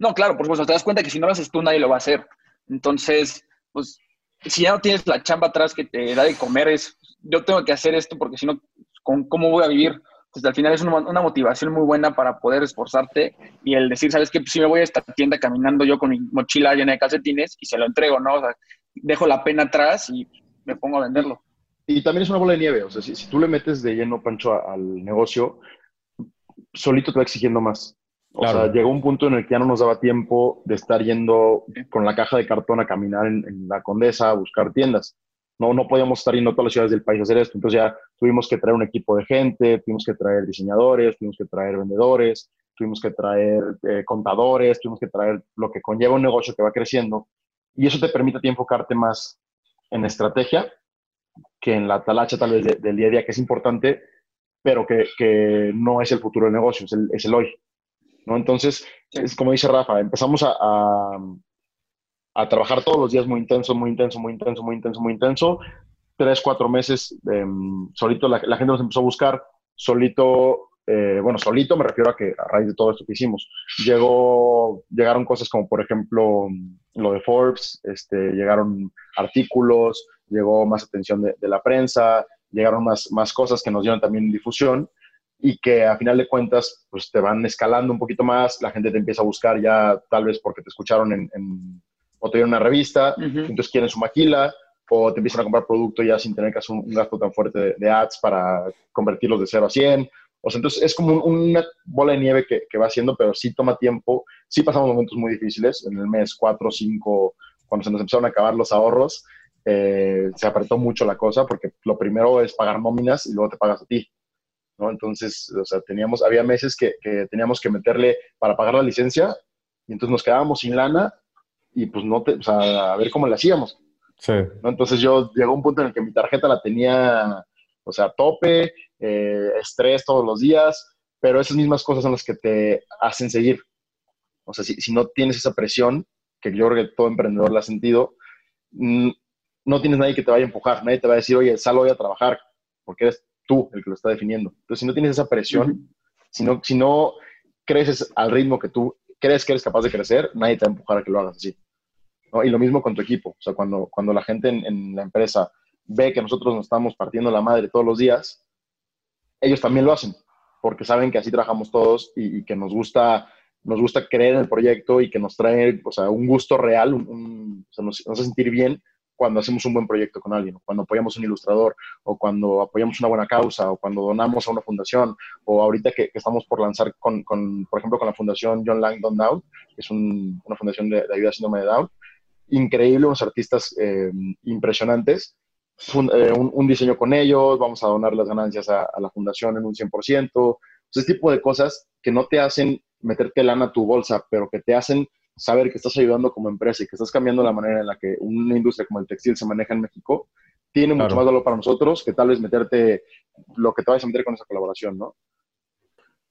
no, claro, por supuesto, te das cuenta que si no lo haces tú, nadie lo va a hacer. Entonces, pues, si ya no tienes la chamba atrás que te da de comer, es, yo tengo que hacer esto porque si no, ¿cómo voy a vivir? Pues al final es una, motivación muy buena para poder esforzarte y el decir, ¿sabes qué? Si me voy a esta tienda caminando yo con mi mochila llena de calcetines y se lo entrego, ¿no? O sea, dejo la pena atrás y me pongo a venderlo. Y también es una bola de nieve, o sea, si, si tú le metes de lleno, Pancho, al negocio, solito te va exigiendo más. O sea, llegó un punto en el que ya no nos daba tiempo de estar yendo con la caja de cartón a caminar en, la Condesa a buscar tiendas. No, no podíamos estar yendo a todas las ciudades del país a hacer esto. Entonces ya tuvimos que traer un equipo de gente, tuvimos que traer diseñadores, tuvimos que traer vendedores, tuvimos que traer eh, contadores, tuvimos que traer lo que conlleva un negocio que va creciendo. Y eso te permite a ti enfocarte más en estrategia que en la talacha tal vez del día a día, que es importante, pero que, que no es el futuro del negocio, es el, es el hoy. ¿No? Entonces, es como dice Rafa, empezamos a, a, trabajar todos los días muy intenso, muy intenso, muy intenso, muy intenso, muy intenso. Tres, cuatro meses, em, solito la, gente nos empezó a buscar, solito eh, bueno, solito me refiero a que a raíz de todo esto que hicimos, llegó, llegaron cosas como, por ejemplo, lo de Forbes, este, llegaron artículos, llegó más atención de, la prensa, llegaron más, más cosas que nos dieron también difusión y que a final de cuentas pues te van escalando un poquito más, la gente te empieza a buscar ya tal vez porque te escucharon en, o te dieron una revista, entonces quieren su maquila o te empiezan a comprar producto ya sin tener que hacer un, gasto tan fuerte de, ads para convertirlos de 0 a 100. O sea, entonces es como una bola de nieve que, que, va haciendo, pero sí toma tiempo. Sí pasamos momentos muy difíciles. En el mes 4 o 5, cuando se nos empezaron a acabar los ahorros, eh, se apretó mucho la cosa porque lo primero es pagar nóminas y luego te pagas a ti. ¿No? Entonces, o sea, teníamos, había meses que, que, teníamos que meterle para pagar la licencia y entonces nos quedábamos sin lana y pues no te, o sea, a ver cómo le hacíamos. Sí. ¿no? Entonces yo llegó un punto en el que mi tarjeta la tenía, o sea, tope, eh, estrés todos los días, pero esas mismas cosas son las que te hacen seguir. O sea, si, si no tienes esa presión, que yo creo que todo emprendedor la ha sentido, mm, no tienes nadie que te vaya a empujar, nadie te va a decir, oye, sal hoy a trabajar, porque eres tú el que lo está definiendo. Entonces, si no tienes esa presión, si, no, si no creces al ritmo que tú crees que eres capaz de crecer, nadie te va a empujar a que lo hagas así. Y lo mismo con tu equipo. O sea, cuando, cuando la gente en, la empresa ve que nosotros nos estamos partiendo la madre todos los días, ellos también lo hacen, porque saben que así trabajamos todos y, que nos gusta, nos gusta creer en el proyecto y que nos trae o sea, un gusto real, un, o sea, nos, hace sentir bien cuando hacemos un buen proyecto con alguien, cuando apoyamos a un ilustrador, o cuando apoyamos una buena causa, o cuando donamos a una fundación, o ahorita que, estamos por lanzar, con, con, por ejemplo, con la fundación John Langdon Down, que es una fundación de, ayuda a síndrome de Down, increíble, unos artistas eh, impresionantes. Eh, un, diseño con ellos, vamos a donar las ganancias a, la fundación en un 100%. Ese tipo de cosas que no te hacen meterte lana a tu bolsa, pero que te hacen saber que estás ayudando como empresa y que estás cambiando la manera en la que una industria como el textil se maneja en México, tiene mucho más valor para nosotros que tal vez meterte lo que te vayas a meter con esa colaboración, ¿no?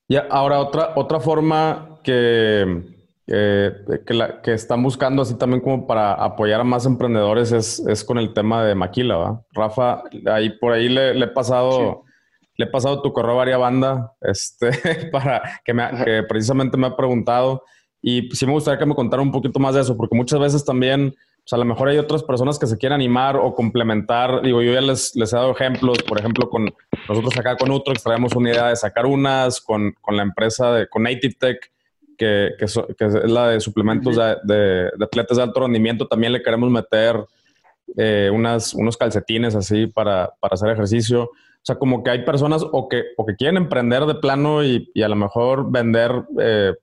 Ya, ahora otra, otra forma que, eh, que, la, que, están buscando así también como para apoyar a más emprendedores es, es con el tema de Maquila, ¿va? Rafa, ahí por ahí le, he pasado... Le he pasado tu correo a varias banda, este, para que, me, que precisamente me ha preguntado. Y sí me gustaría que me contara un poquito más de eso, porque muchas veces también, pues a lo mejor hay otras personas que se quieren animar o complementar. Digo, yo ya les, les he dado ejemplos, por ejemplo, con nosotros acá con Utrox traemos una idea de sacar unas, con, con la empresa de, con Native Tech, que, que, es la de suplementos de, de, atletas de alto rendimiento, también le queremos meter eh, unas, unos calcetines así para, para, hacer ejercicio. O sea, como que hay personas o que, o que quieren emprender de plano y, y a lo mejor vender eh,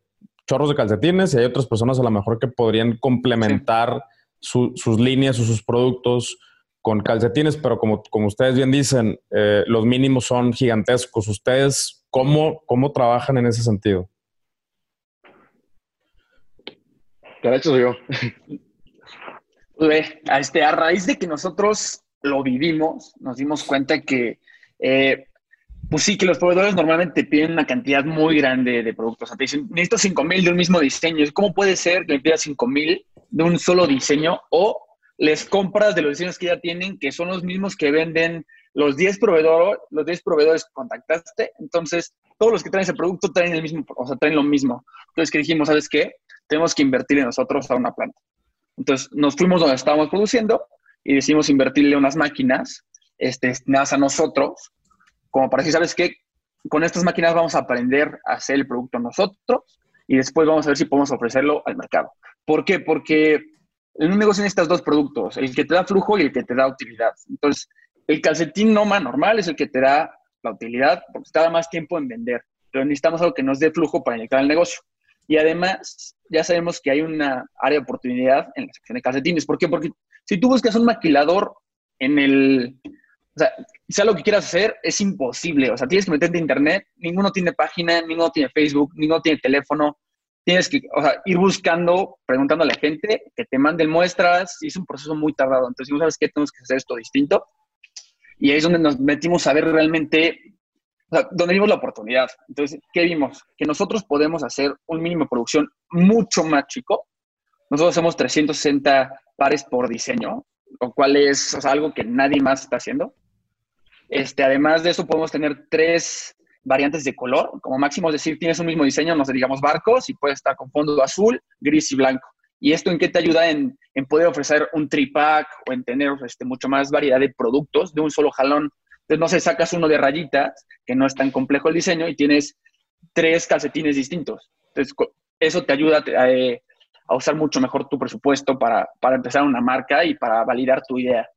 chorros de calcetines y hay otras personas a lo mejor que podrían complementar sus líneas o sus productos con calcetines, pero como, como ustedes bien dicen, eh, los mínimos son gigantescos. ¿Ustedes cómo, cómo trabajan en ese sentido? hecho yo. a, este, a raíz de que nosotros lo vivimos, nos dimos cuenta que, eh, pues sí, que los proveedores normalmente piden una cantidad muy grande de productos. O sea, te dicen, necesito 5 mil de un mismo diseño. ¿Cómo puede ser que me pidas 5 mil de un solo diseño? O les compras de los diseños que ya tienen, que son los mismos que venden los 10 proveedores, los 10 proveedores que contactaste. Entonces, todos los que traen ese producto traen el mismo, o sea, traen lo mismo. Entonces, que dijimos, ¿sabes qué? tenemos que invertirle nosotros a una planta. Entonces nos fuimos donde estábamos produciendo y decidimos invertirle unas máquinas este, destinadas a nosotros, como para decir, ¿sabes qué? Con estas máquinas vamos a aprender a hacer el producto nosotros y después vamos a ver si podemos ofrecerlo al mercado. ¿Por qué? Porque en un negocio necesitas dos productos, el que te da flujo y el que te da utilidad. Entonces, el calcetín Noma normal es el que te da la utilidad porque tarda más tiempo en vender, pero necesitamos algo que nos dé flujo para inyectar el negocio. Y además, ya sabemos que hay una área de oportunidad en la sección de calcetines. ¿Por qué? Porque si tú buscas un maquilador en el... sea lo que quieras hacer, es imposible. O sea, tienes que meterte a internet, ninguno tiene página, ninguno tiene Facebook, ninguno tiene teléfono. Tienes que, o sea, ir buscando, preguntando a la gente, que te manden muestras, y es un proceso muy tardado. Entonces, ¿sabes qué? Tenemos que hacer esto distinto. Y ahí es donde nos metimos a ver realmente o sea, donde vimos la oportunidad. Entonces, ¿qué vimos? Que nosotros podemos hacer un mínimo de producción mucho más chico. Nosotros hacemos 360 pares por diseño, lo cual es algo que nadie más está haciendo. Este, además de eso, podemos tener tres variantes de color, como máximo, es decir, tienes un mismo diseño, no sé, digamos barcos, y puede estar con fondo azul, gris y blanco. ¿Y esto en qué te ayuda en, poder ofrecer un tripack o en tener este, mucho más variedad de productos de un solo jalón? Entonces, no sé, sacas uno de rayitas, que no es tan complejo el diseño, y tienes tres calcetines distintos. Entonces, eso te ayuda a, eh, a usar mucho mejor tu presupuesto para, empezar una marca y para validar tu idea.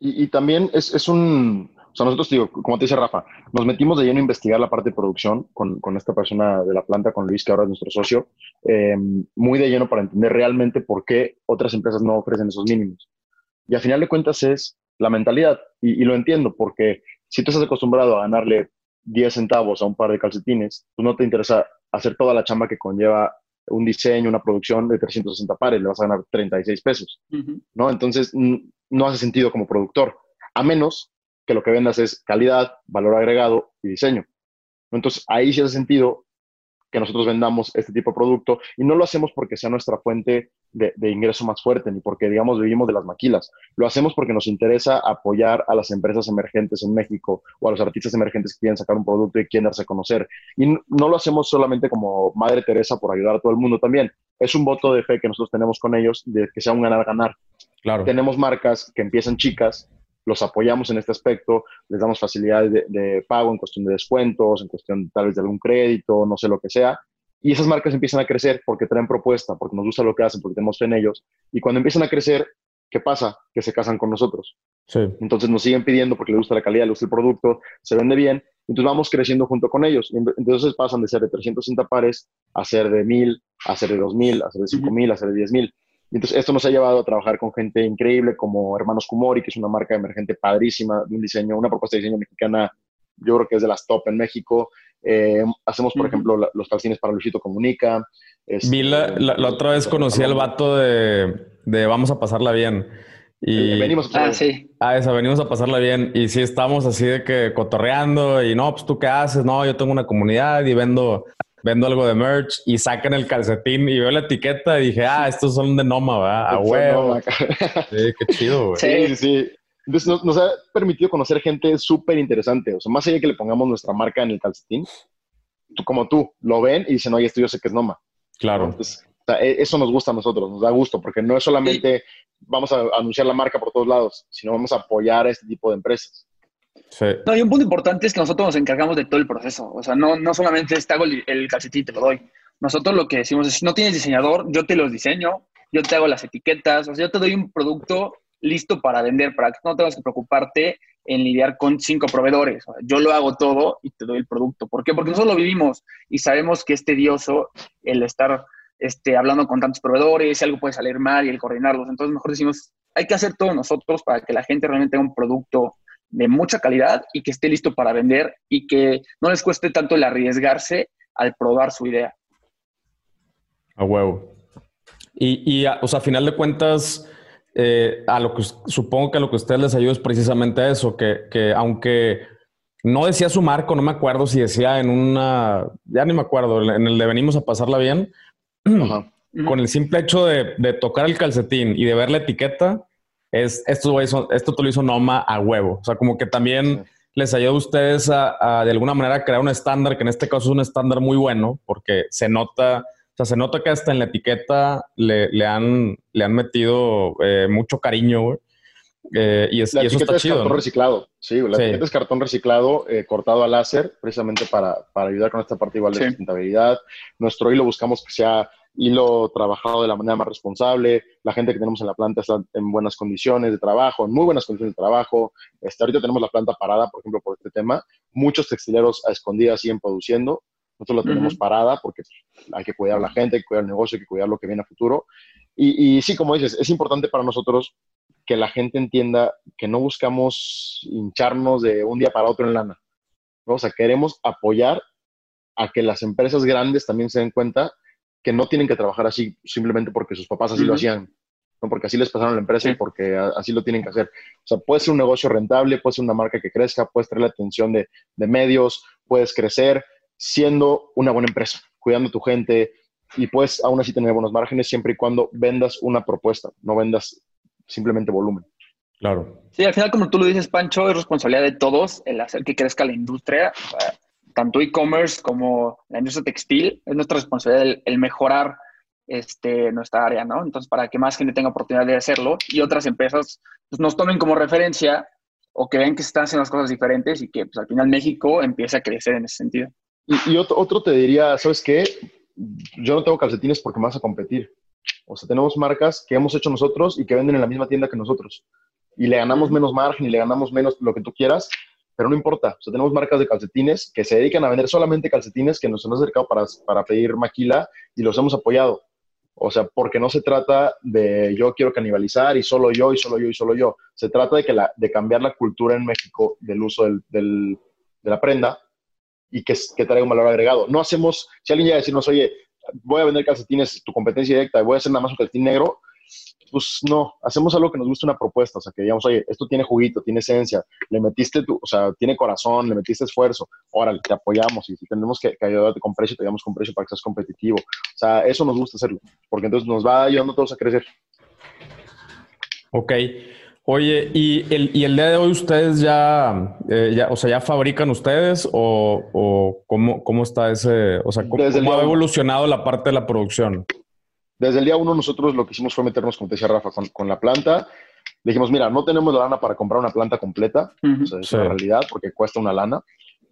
Y, también es, un, o sea, nosotros, digo, como te dice Rafa, nos metimos de lleno a investigar la parte de producción con, con esta persona de la planta, con Luis, que ahora es nuestro socio, eh, muy de lleno para entender realmente por qué otras empresas no ofrecen esos mínimos. Y al final de cuentas es la mentalidad, y, y lo entiendo, porque si tú estás acostumbrado a ganarle 10 centavos a un par de calcetines, pues no te interesa hacer toda la chamba que conlleva un diseño, una producción de 360 pares, le vas a ganar 36 pesos, uh -huh. ¿no? Entonces, no hace sentido como productor, a menos que lo que vendas es calidad, valor agregado y diseño. Entonces, ahí sí hace sentido que nosotros vendamos este tipo de producto y no lo hacemos porque sea nuestra fuente de, de, ingreso más fuerte ni porque, digamos, vivimos de las maquilas. Lo hacemos porque nos interesa apoyar a las empresas emergentes en México o a los artistas emergentes que quieren sacar un producto y quieren darse a conocer. Y no lo hacemos solamente como Madre Teresa por ayudar a todo el mundo también. Es un voto de fe que nosotros tenemos con ellos de que sea un ganar-ganar. Claro. Tenemos marcas que empiezan chicas, los apoyamos en este aspecto, les damos facilidades de, de, pago en cuestión de descuentos, en cuestión tal vez de algún crédito, no sé lo que sea. Y esas marcas empiezan a crecer porque traen propuesta, porque nos gusta lo que hacen, porque tenemos fe en ellos. Y cuando empiezan a crecer, ¿qué pasa? Que se casan con nosotros. Sí. Entonces nos siguen pidiendo porque les gusta la calidad, les gusta el producto, se vende bien. Entonces vamos creciendo junto con ellos. Entonces pasan de ser de 360 pares a ser de 1000, a ser de 2000, a ser de 5000, a ser de 10000. Y entonces esto nos ha llevado a trabajar con gente increíble como Hermanos Kumori, que es una marca emergente padrísima, de un diseño, una propuesta de diseño mexicana, yo creo que es de las top en México. Eh, hacemos, por uh -huh. ejemplo, la, los calcines para Luisito Comunica. Este, Vi la, la, la, otra vez conocí al vato de, de Vamos a pasarla bien. Y, eh, venimos a ah, sí. Ah, esa, venimos a pasarla bien. Y sí, estamos así de que cotorreando y no, pues tú qué haces, no, yo tengo una comunidad y vendo vendo algo de merch y sacan el calcetín y veo la etiqueta y dije, ah, estos son de Noma, ¿verdad? A huevo. Sí, qué chido, güey. Sí, sí. Entonces nos, nos, ha permitido conocer gente súper interesante. O sea, más allá de que le pongamos nuestra marca en el calcetín, tú, como tú, lo ven y dicen, oye, esto yo sé que es Noma. Claro. Entonces, o sea, e, eso nos gusta a nosotros, nos da gusto, porque no es solamente sí. vamos a anunciar la marca por todos lados, sino vamos a apoyar a este tipo de empresas. No, y un punto importante es que nosotros nos encargamos de todo el proceso. O sea, no, no solamente te hago el, el calcetín y te lo doy. Nosotros lo que decimos es, si no tienes diseñador, yo te los diseño, yo te hago las etiquetas, o sea, yo te doy un producto listo para vender, para que no tengas que preocuparte en lidiar con cinco proveedores. Yo lo hago todo y te doy el producto. ¿Por qué? Porque nosotros lo vivimos y sabemos que es tedioso el estar este, hablando con tantos proveedores, si algo puede salir mal y el coordinarlos. Entonces, mejor decimos, hay que hacer todo nosotros para que la gente realmente tenga un producto de mucha calidad y que esté listo para vender y que no les cueste tanto el arriesgarse al probar su idea. A huevo. Y, y a, o sea, a final de cuentas, eh, a lo que supongo que a lo que a ustedes les ayuda es precisamente eso, que, que aunque no decía su marco, no me acuerdo si decía en una, ya ni me acuerdo, en el de venimos a pasarla bien, Ajá. con el simple hecho de, de tocar el calcetín y de ver la etiqueta, es, esto, esto te lo hizo Noma a huevo. O sea, como que también sí. les ayuda a ustedes a, a, de alguna manera, crear un estándar, que en este caso es un estándar muy bueno, porque se nota, o sea, se nota que hasta en la etiqueta le, le han, le han metido eh, mucho cariño, güey. Eh, y, es, la y eso está es chido. cartón ¿no? reciclado, sí, la sí. etiqueta es cartón reciclado eh, cortado a láser, precisamente para, para, ayudar con esta parte igual de sí. sustentabilidad. Nuestro hilo buscamos que sea hilo trabajado de la manera más responsable, la gente que tenemos en la planta está en buenas condiciones de trabajo, en muy buenas condiciones de trabajo. Este, ahorita tenemos la planta parada, por ejemplo, por este tema. Muchos textileros a escondidas siguen produciendo. Nosotros la tenemos uh -huh. parada porque hay que cuidar a la gente, hay que cuidar el negocio, hay que cuidar lo que viene a futuro. Y, y sí, como dices, es importante para nosotros que la gente entienda que no buscamos hincharnos de un día para otro en lana. ¿no? O sea, queremos apoyar a que las empresas grandes también se den cuenta que no tienen que trabajar así simplemente porque sus papás así uh -huh. lo hacían, ¿no? porque así les pasaron la empresa sí. y porque así lo tienen que hacer. O sea, puede ser un negocio rentable, puede ser una marca que crezca, puedes traer la atención de, de medios, puedes crecer siendo una buena empresa, cuidando a tu gente y puedes aún así tener buenos márgenes siempre y cuando vendas una propuesta, no vendas simplemente volumen. Claro. Sí, al final, como tú lo dices, Pancho, es responsabilidad de todos el hacer que crezca la industria. O sea, tanto e-commerce como la industria textil, es nuestra responsabilidad el, mejorar este, nuestra área, ¿no? Entonces, para que más gente tenga oportunidad de hacerlo y otras empresas pues, nos tomen como referencia o que vean que se están haciendo las cosas diferentes y que pues, al final México empiece a crecer en ese sentido. Y, otro, otro, te diría, ¿sabes qué? Yo no tengo calcetines porque me vas a competir. O sea, tenemos marcas que hemos hecho nosotros y que venden en la misma tienda que nosotros. Y le ganamos menos margen y le ganamos menos lo que tú quieras, pero no importa. O sea, tenemos marcas de calcetines que se dedican a vender solamente calcetines que nos han acercado para, para pedir maquila y los hemos apoyado. O sea, porque no se trata de yo quiero canibalizar y solo yo y solo yo y solo yo. Se trata de, que la, de cambiar la cultura en México del uso del, del, de la prenda y que, que traiga un valor agregado. No hacemos, si alguien llega a decirnos, oye, voy a vender calcetines, tu competencia directa, y voy a hacer nada más un calcetín negro, pues no, hacemos algo que nos guste una propuesta, o sea, que digamos, oye, esto tiene juguito, tiene esencia, le metiste tu, o sea, tiene corazón, le metiste esfuerzo, órale, te apoyamos y si tenemos que, ayudarte con precio, te ayudamos con precio para que seas competitivo. O sea, eso nos gusta hacerlo, porque entonces nos va ayudando a todos a crecer. Ok. Oye, ¿y el, y el día de hoy ustedes ya, eh, ya, o sea, ya fabrican ustedes o, o cómo, cómo, está ese, o sea, cómo, cómo ha evolucionado la parte de la producción? Desde el día uno nosotros lo que hicimos fue meternos, como te decía Rafa, con, la planta. Le dijimos, mira, no tenemos la lana para comprar una planta completa, o sea, es una realidad porque cuesta una lana.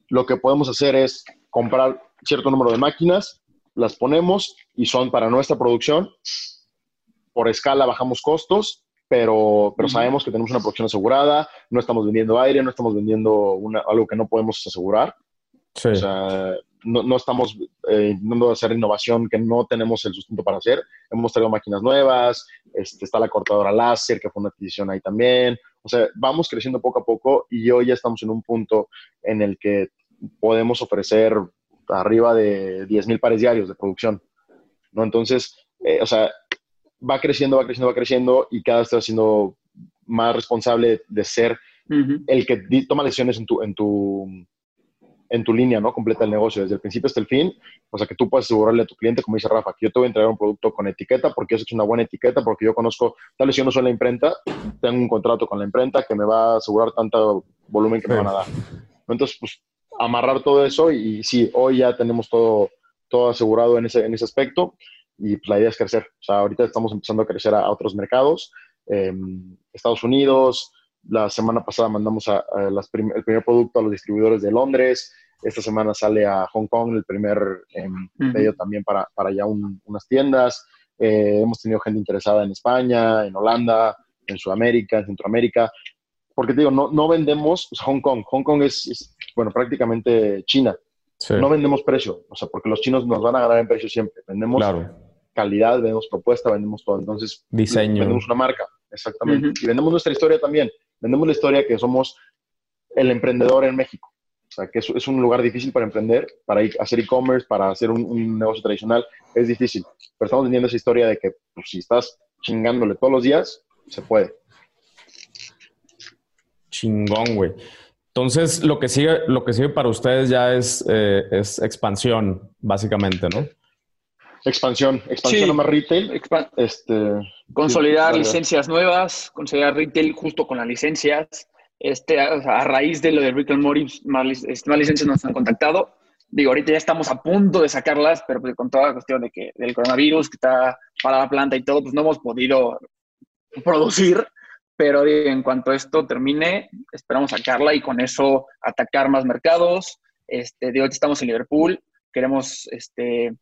Lo que podemos hacer es comprar cierto número de máquinas, las ponemos y son para nuestra producción. Por escala bajamos costos, pero, pero sabemos que tenemos una producción asegurada, no estamos vendiendo aire, no estamos vendiendo algo que no podemos asegurar. O sea, no, no estamos eh, intentando hacer innovación que no tenemos el sustento para hacer. Hemos traído máquinas nuevas, este, está la cortadora láser, que fue una adquisición ahí también. O sea, vamos creciendo poco a poco y hoy ya estamos en un punto en el que podemos ofrecer arriba de 10.000 pares diarios de producción. ¿no? Entonces, eh, o sea, va creciendo, va creciendo, va creciendo y cada vez está siendo más responsable de ser el que toma decisiones en tu, en tu en tu línea, ¿no? Completa el negocio, desde el principio hasta el fin. O sea, que tú puedes asegurarle a tu cliente, como dice Rafa, que yo te voy a entregar un producto con etiqueta porque eso es una buena etiqueta, porque yo conozco, tal vez yo no soy la imprenta, tengo un contrato con la imprenta que me va a asegurar tanto volumen que me van a dar. Entonces, pues, amarrar todo eso y, sí, hoy ya tenemos todo, todo asegurado en ese, en ese aspecto y pues, la idea es crecer. O sea, ahorita estamos empezando a crecer a, otros mercados, em, Estados Unidos, la semana pasada mandamos a, el primer producto a los distribuidores de Londres. Esta semana sale a Hong Kong el primer medio em, también para, para ya unas tiendas. Eh, hemos tenido gente interesada en España, en Holanda, en Sudamérica, en Centroamérica. Porque te digo, no, no vendemos pues, Hong Kong. Hong Kong es, bueno, prácticamente China. No vendemos precio, o sea, porque los chinos nos van a ganar en precio siempre. Vendemos calidad, vendemos propuesta, vendemos todo. Entonces, diseño. Vendemos una marca, exactamente. Y vendemos nuestra historia también vendemos la historia que somos el emprendedor en México. O sea, que es, un lugar difícil para emprender, para hacer e-commerce, para hacer un, negocio tradicional, es difícil. Pero estamos vendiendo esa historia de que pues, si estás chingándole todos los días, se puede. Chingón, güey. Entonces, lo que sigue, lo que sigue para ustedes ya es, eh, es expansión, básicamente, ¿no? Expansión, expansión a más retail. este, consolidar licencias nuevas, consolidar retail justo con las licencias. Este, a raíz de lo de Rick and Morty, más, más, licencias nos han contactado. Digo, ahorita ya estamos a punto de sacarlas, pero pues con toda la cuestión de que, del coronavirus que está para la planta y todo, pues no hemos podido producir. Pero en cuanto esto termine, esperamos sacarla y con eso atacar más mercados. Este, de hoy estamos en Liverpool, queremos este,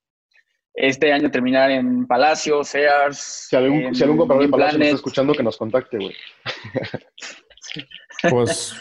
este año terminar en Palacio, Sears. Si algún, si algún comprador de Palacio nos está escuchando, que nos contacte, güey. Pues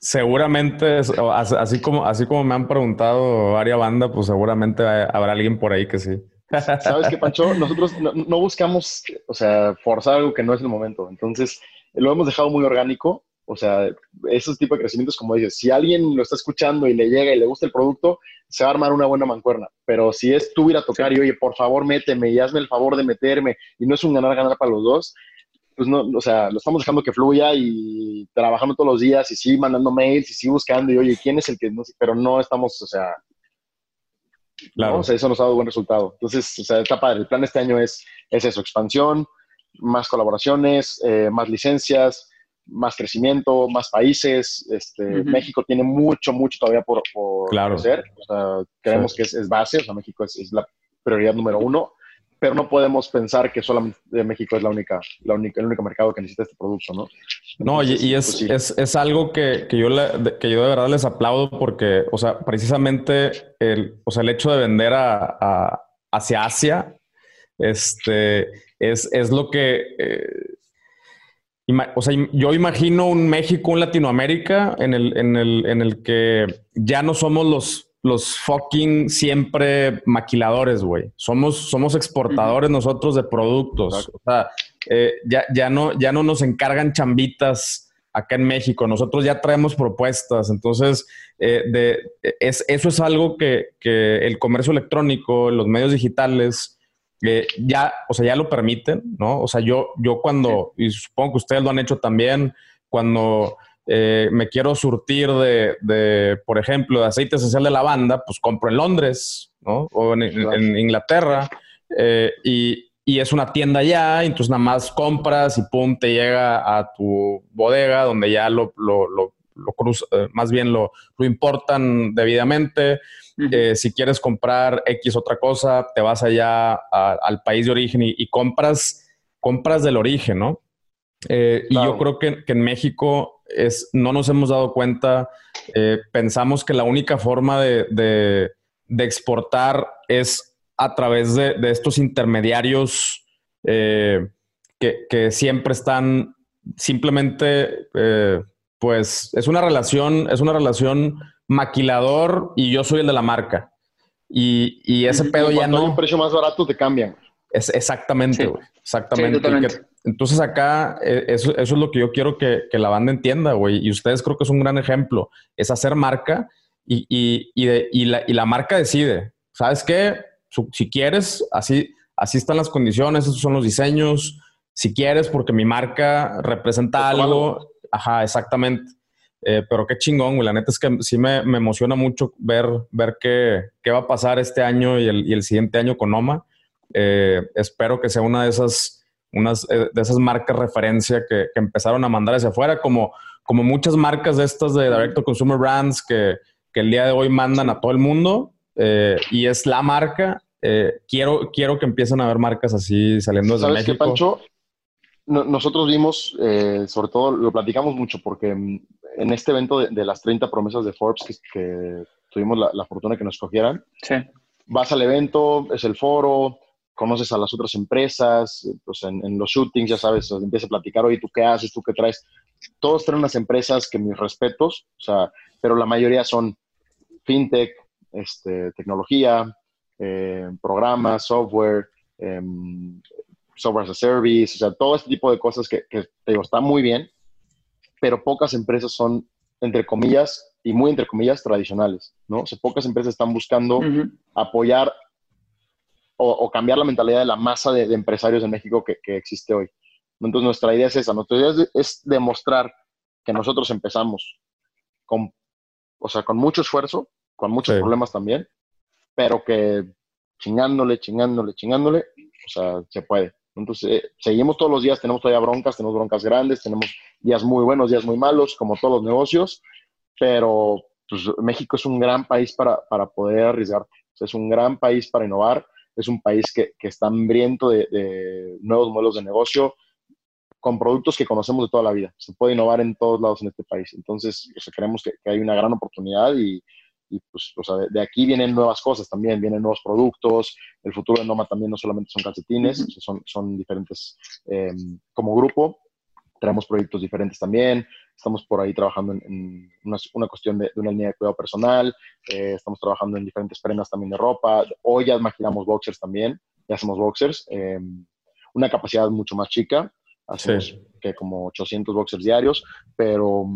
seguramente, así como, así como me han preguntado varias banda, pues seguramente habrá alguien por ahí que sí. ¿Sabes qué, Pancho? Nosotros no, no, buscamos, o sea, forzar algo que no es el momento. Entonces, lo hemos dejado muy orgánico o sea, esos tipos de crecimientos, como dices, si alguien lo está escuchando y le llega y le gusta el producto, se va a armar una buena mancuerna. Pero si es tú ir a tocar y, oye, por favor, méteme y hazme el favor de meterme y no es un ganar-ganar para los dos, pues no, o sea, lo estamos dejando que fluya y trabajando todos los días y sí mandando mails y sí buscando y, oye, ¿quién es el que no Pero no estamos, o sea, claro. o sea, eso nos ha dado buen resultado. Entonces, o sea, está padre. El plan de este año es, es eso, expansión, más colaboraciones, eh, más licencias, más crecimiento, más países. Este, México tiene mucho, mucho todavía por, por crecer. O sea, creemos que es, base, o sea, México es, la prioridad número uno, pero no podemos pensar que solamente México es la única, la única, el único mercado que necesita este producto, ¿no? no, y, es, pues es, algo que, que yo que yo de verdad les aplaudo porque, o sea, precisamente el, o sea, el hecho de vender a, hacia Asia, este, es, es lo que... Eh, o sea, yo imagino un México, un Latinoamérica en el, en el, en el que ya no somos los, los fucking siempre maquiladores, güey. Somos, somos exportadores nosotros de productos. O sea, eh, ya, ya, no, ya no nos encargan chambitas acá en México. Nosotros ya traemos propuestas. Entonces, eh, de, es, eso es algo que, que el comercio electrónico, los medios digitales, ya, o sea, ya lo permiten, ¿no? O sea, yo, yo cuando, y supongo que ustedes lo han hecho también, cuando eh, me quiero surtir de, de, por ejemplo, de aceite esencial de lavanda, pues compro en Londres, ¿no? O en, Inglaterra, eh, y, y, es una tienda ya, entonces nada más compras y pum, te llega a tu bodega donde ya lo, lo, lo, lo cruza, eh, más bien lo, lo importan debidamente. Eh, si quieres comprar X otra cosa, te vas allá al país de origen y, compras, compras del origen, ¿no? Eh, y yo creo que, en México es, no nos hemos dado cuenta, pensamos que la única forma de, exportar es a través de, estos intermediarios que, que, siempre están simplemente, pues es una relación, es una relación maquilador y yo soy el de la marca. Y, y ese pedo ya no. Hay un precio más barato te cambian. Es exactamente, Exactamente. entonces acá eh, eso, eso, es lo que yo quiero que, que la banda entienda, güey. Y ustedes creo que es un gran ejemplo. Es hacer marca y, y, y, de, y, la, y la marca decide. ¿Sabes qué? Si quieres, así, así están las condiciones, esos son los diseños. Si quieres, porque mi marca representa algo. Ajá, exactamente. Eh, pero qué chingón, güey. La neta es que sí me, emociona mucho ver, ver qué, qué, va a pasar este año y el, y el siguiente año con Oma. Eh, espero que sea una de esas, unas, eh, de esas marcas referencia que, que, empezaron a mandar hacia afuera, como, como muchas marcas de estas de Direct to Consumer Brands que, que el día de hoy mandan a todo el mundo y es la marca. quiero, quiero que empiecen a haber marcas así saliendo desde ¿Sabes México. Qué, Pancho? Nosotros vimos, sobre todo lo platicamos mucho porque mm, en este evento de, las 30 promesas de Forbes que, tuvimos la, fortuna que nos cogieran, sí. vas al evento, es el foro, conoces a las otras empresas, pues en, los shootings, ya sabes, empieza a platicar, oye, ¿tú qué haces? ¿Tú qué traes? Todos traen unas empresas que mis respetos, o sea, pero la mayoría son fintech, este, tecnología, eh, programas, software, em, software as a service, o sea, todo este tipo de cosas que, que te digo, está muy bien, pero pocas empresas son, entre comillas, y muy entre comillas, tradicionales, ¿no? O sea, pocas empresas están buscando apoyar o, cambiar la mentalidad de la masa de, empresarios en México que, existe hoy. Entonces, nuestra idea es esa, nuestra idea es, demostrar que nosotros empezamos con, o sea, con mucho esfuerzo, con muchos problemas también, pero que chingándole, chingándole, chingándole, o sea, se puede. Entonces, eh, seguimos todos los días, tenemos todavía broncas, tenemos broncas grandes, tenemos días muy buenos, días muy malos, como todos los negocios, pero pues, México es un gran país para, para poder arriesgar. es un gran país para innovar, es un país que, que está hambriento de, nuevos modelos de negocio con productos que conocemos de toda la vida. Se puede innovar en todos lados en este país. Entonces, creemos que, que hay una gran oportunidad y, y pues, o sea, de, aquí vienen nuevas cosas también, vienen nuevos productos, el futuro de Noma también no solamente son calcetines, son, son diferentes eh, como grupo, traemos proyectos diferentes también, estamos por ahí trabajando en, una, una, cuestión de, una línea de cuidado personal, eh, estamos trabajando en diferentes prendas también de ropa, hoy ya imaginamos boxers también, ya hacemos boxers, eh, una capacidad mucho más chica, hacemos que como 800 boxers diarios, pero,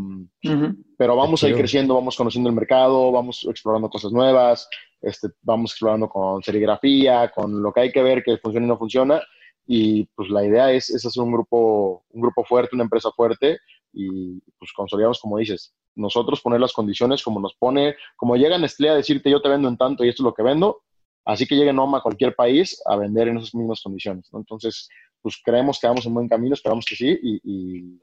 pero vamos a ir creciendo, vamos conociendo el mercado, vamos explorando cosas nuevas, este, vamos explorando con serigrafía, con lo que hay que ver que funciona y no funciona, y pues la idea es, es hacer un grupo, un grupo fuerte, una empresa fuerte, y pues consolidamos, como dices, nosotros poner las condiciones como nos pone, como llega Nestlé a decirte yo te vendo en tanto y esto es lo que vendo, así que llegue Noma a cualquier país a vender en esas mismas condiciones. Entonces, pues creemos que vamos en buen camino, esperamos que sí, y,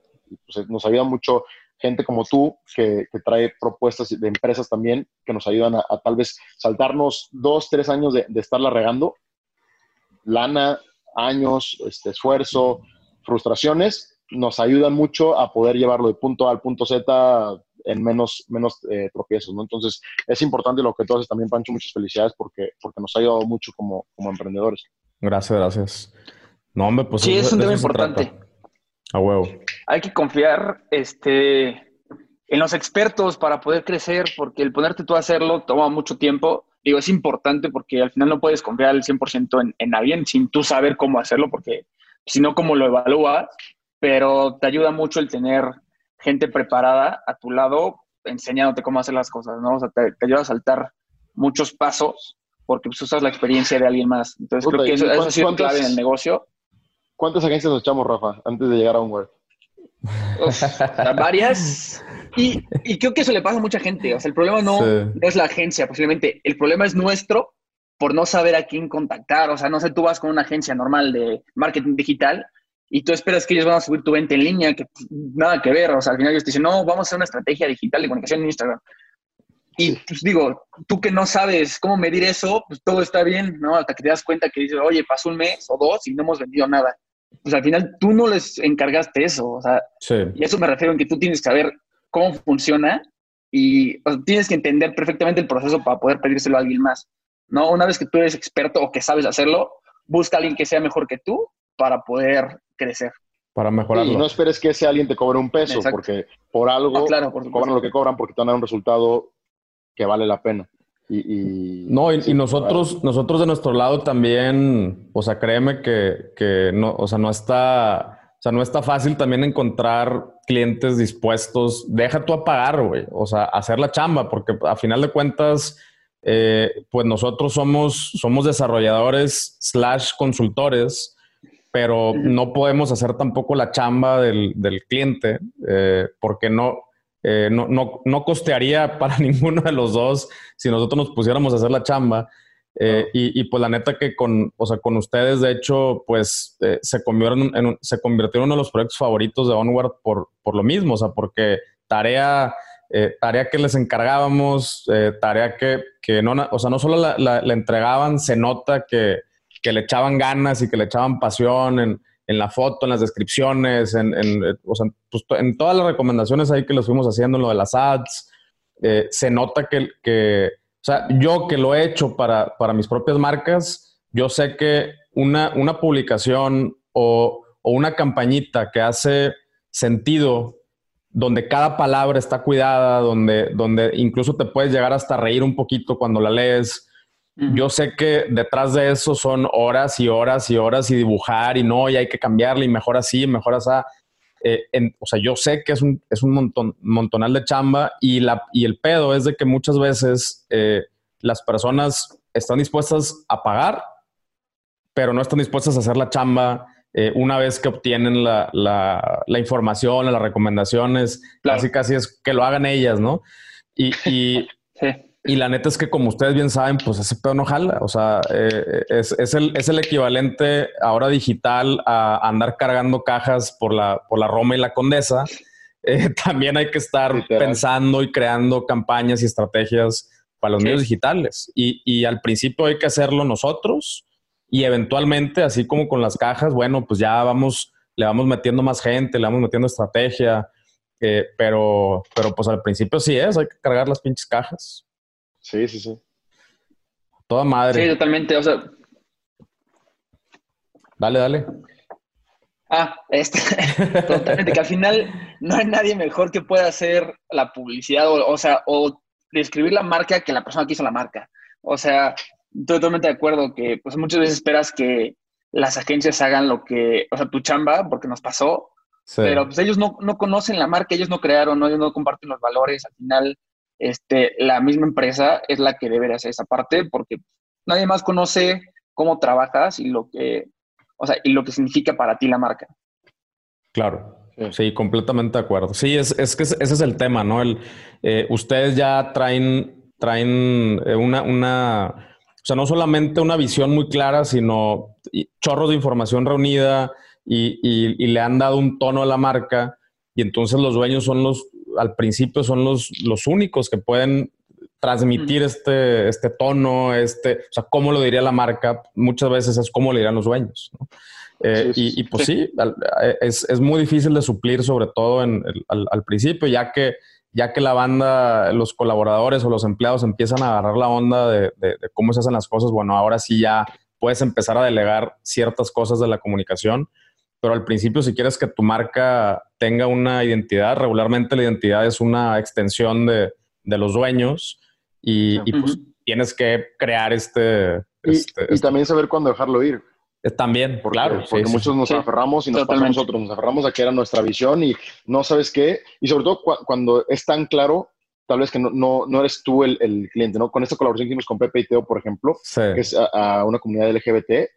pues, nos ayuda mucho gente como tú que, trae propuestas de empresas también que nos ayudan a, tal vez saltarnos dos, tres años de, estarla regando, lana, años, este, esfuerzo, frustraciones, nos ayudan mucho a poder llevarlo de punto A al punto Z en menos, menos eh, tropiezos, ¿no? Entonces, es importante lo que tú haces también, Pancho, muchas felicidades porque, porque nos ha ayudado mucho como, como emprendedores. Gracias, gracias. No, hombre, pues... Sí, es un tema importante. A huevo. Hay que confiar este, en los expertos para poder crecer, porque el ponerte tú a hacerlo toma mucho tiempo. Digo, es importante porque al final no puedes confiar al 100% en, en alguien sin tú saber cómo hacerlo, porque si no, ¿cómo lo evalúas? Pero te ayuda mucho el tener gente preparada a tu lado enseñándote cómo hacer las cosas, ¿no? O sea, te, ayuda a saltar muchos pasos porque pues, usas la experiencia de alguien más. Entonces creo que eso, eso ha sido clave en el negocio. ¿Cuántas agencias nos echamos, Rafa, antes de llegar a un Word? varias. Y, creo que eso le pasa a mucha gente. O sea, el problema no, no es la agencia, posiblemente. El problema es nuestro por no saber a quién contactar. O sea, no sé, tú vas con una agencia normal de marketing digital y tú esperas que ellos van a subir tu venta en línea, que nada que ver. O sea, al final ellos te dicen, no, vamos a hacer una estrategia digital de comunicación en Instagram. Y pues digo, tú que no sabes cómo medir eso, pues todo está bien, ¿no? Hasta que te das cuenta que dices, oye, pasó un mes o dos y no hemos vendido nada. Pues al final tú no les encargaste eso, o sea, y eso me refiero en que tú tienes que saber cómo funciona y tienes que entender perfectamente el proceso para poder pedírselo a alguien más, ¿no? Una vez que tú eres experto o que sabes hacerlo, busca a alguien que sea mejor que tú para poder crecer. Para mejorarlo. y no esperes que ese alguien te cobre un peso, porque por algo ah, cobran lo que cobran porque te van a dar un resultado que vale la pena. Y, no, y, nosotros, nosotros de nuestro lado también, o sea, créeme que, no, o sea, no está, o sea, no está fácil también encontrar clientes dispuestos, deja tú a pagar, güey, o sea, hacer la chamba, porque a final de cuentas, eh, pues nosotros somos, somos desarrolladores slash consultores pero no podemos hacer tampoco la chamba del, cliente eh, porque no, eh, no, no, no, costearía para ninguno de los dos si nosotros nos pusiéramos a hacer la chamba. Eh, y, pues la neta que con, o sea, con ustedes, de hecho, pues se, convirtieron en, se convirtió en uno de los proyectos favoritos de Onward por, por lo mismo, o sea, porque tarea, tarea que les encargábamos, tarea que, que, no, o sea, no solo la, la entregaban, se nota que, que le echaban ganas y que le echaban pasión en, la foto, en las descripciones, en, pues, en, todas las recomendaciones ahí que los fuimos haciendo, en lo de las ads. Eh, se nota que, o sea, yo que lo he hecho para, mis propias marcas, yo sé que una, una publicación o, o una campañita que hace sentido donde cada palabra está cuidada, donde, donde incluso te puedes llegar hasta reír un poquito cuando la lees, yo sé que detrás de eso son horas y horas y horas y dibujar y no, y hay que cambiarle y mejor así, mejor así. Eh, o sea, yo sé que es un, es un montón, montonal de chamba y, la, y el pedo es de que muchas veces eh, las personas están dispuestas a pagar, pero no están dispuestas a hacer la chamba eh, una vez que obtienen la, la, la información, las recomendaciones. Casi casi es que lo hagan ellas, ¿no? Y, y sí. Y la neta es que, como ustedes bien saben, pues ese pedo no jala. O sea, eh, es, es, el, es, el, equivalente ahora digital a andar cargando cajas por la, por la Roma y la Condesa. Eh, también hay que estar pensando y creando campañas y estrategias para los medios digitales. Y, y, al principio hay que hacerlo nosotros y eventualmente, así como con las cajas, bueno, pues ya vamos, le vamos metiendo más gente, le vamos metiendo estrategia. Eh, pero, pero pues al principio sí es, hay que cargar las pinches cajas. Sí, sí, sí. Toda madre. Sí, totalmente. O sea. Dale, dale. Ah, este, totalmente, que al final no hay nadie mejor que pueda hacer la publicidad, o, sea, o describir la marca que la persona que hizo la marca. O sea, totalmente de acuerdo que pues muchas veces esperas que las agencias hagan lo que, o sea, tu chamba, porque nos pasó, pero pues ellos no, no, conocen la marca, ellos no crearon, ¿no? ellos no comparten los valores, al final este, la misma empresa es la que debe hacer esa parte porque nadie más conoce cómo trabajas y lo que, o sea, y lo que significa para ti la marca. Claro. Sí, completamente de acuerdo. Sí, es, es que ese es el tema, ¿no? El, eh, ustedes ya traen, traen eh, una, una, o sea, no solamente una visión muy clara, sino chorros de información reunida y, y, y le han dado un tono a la marca y entonces los dueños son los, al principio son los, los únicos que pueden transmitir este, este tono, este, o sea, cómo lo diría la marca, muchas veces es cómo le dirán los dueños. Eh, y, pues sí, es, muy difícil de suplir, sobre todo en, al, principio, ya que, ya que la banda, los colaboradores o los empleados empiezan a agarrar la onda de, de, cómo se hacen las cosas, bueno, ahora sí ya puedes empezar a delegar ciertas cosas de la comunicación, pero al principio si quieres que tu marca tenga una identidad, regularmente la identidad es una extensión de, de los dueños y, pues tienes que crear este... Y, este, y también saber cuándo dejarlo ir. Eh, también, claro. Porque muchos nos aferramos y nos pasa a nosotros, nos aferramos a que era nuestra visión y no sabes qué. Y sobre todo cuando es tan claro, tal vez que no, no, no eres tú el, el, cliente, ¿no? Con esta colaboración que hicimos con Pepe y Teo, por ejemplo, que es a, una comunidad LGBT,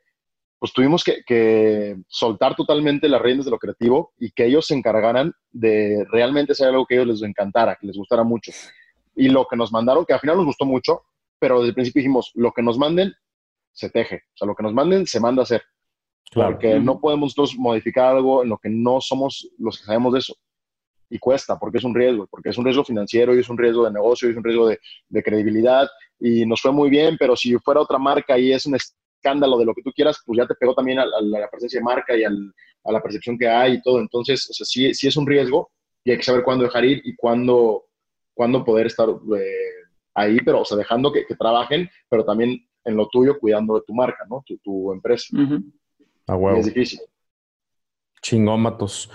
pues tuvimos que, que, soltar totalmente las riendas de lo creativo y que ellos se encargaran de realmente ser algo que a ellos les encantara, que les gustara mucho y lo que nos mandaron, que al final nos gustó mucho, pero desde el principio dijimos, lo que nos manden, se teje. O sea, lo que nos manden, se manda a hacer. Porque no podemos nosotros modificar algo en lo que no somos los que sabemos de eso. Y cuesta, porque es un riesgo, porque es un riesgo financiero y es un riesgo de negocio y es un riesgo de, de credibilidad. Y nos fue muy bien, pero si fuera otra marca y es un escándalo de lo que tú quieras, pues ya te pegó también a, la presencia de marca y al, a la percepción que hay y todo. Entonces, o sea, sí, sí es un riesgo y hay que saber cuándo dejar ir y cuándo cuándo poder estar eh, ahí, pero, o sea, dejando que, trabajen, pero también en lo tuyo, cuidando de tu marca, ¿no? Tu, empresa. Huevo. es difícil. Chingón, Matos.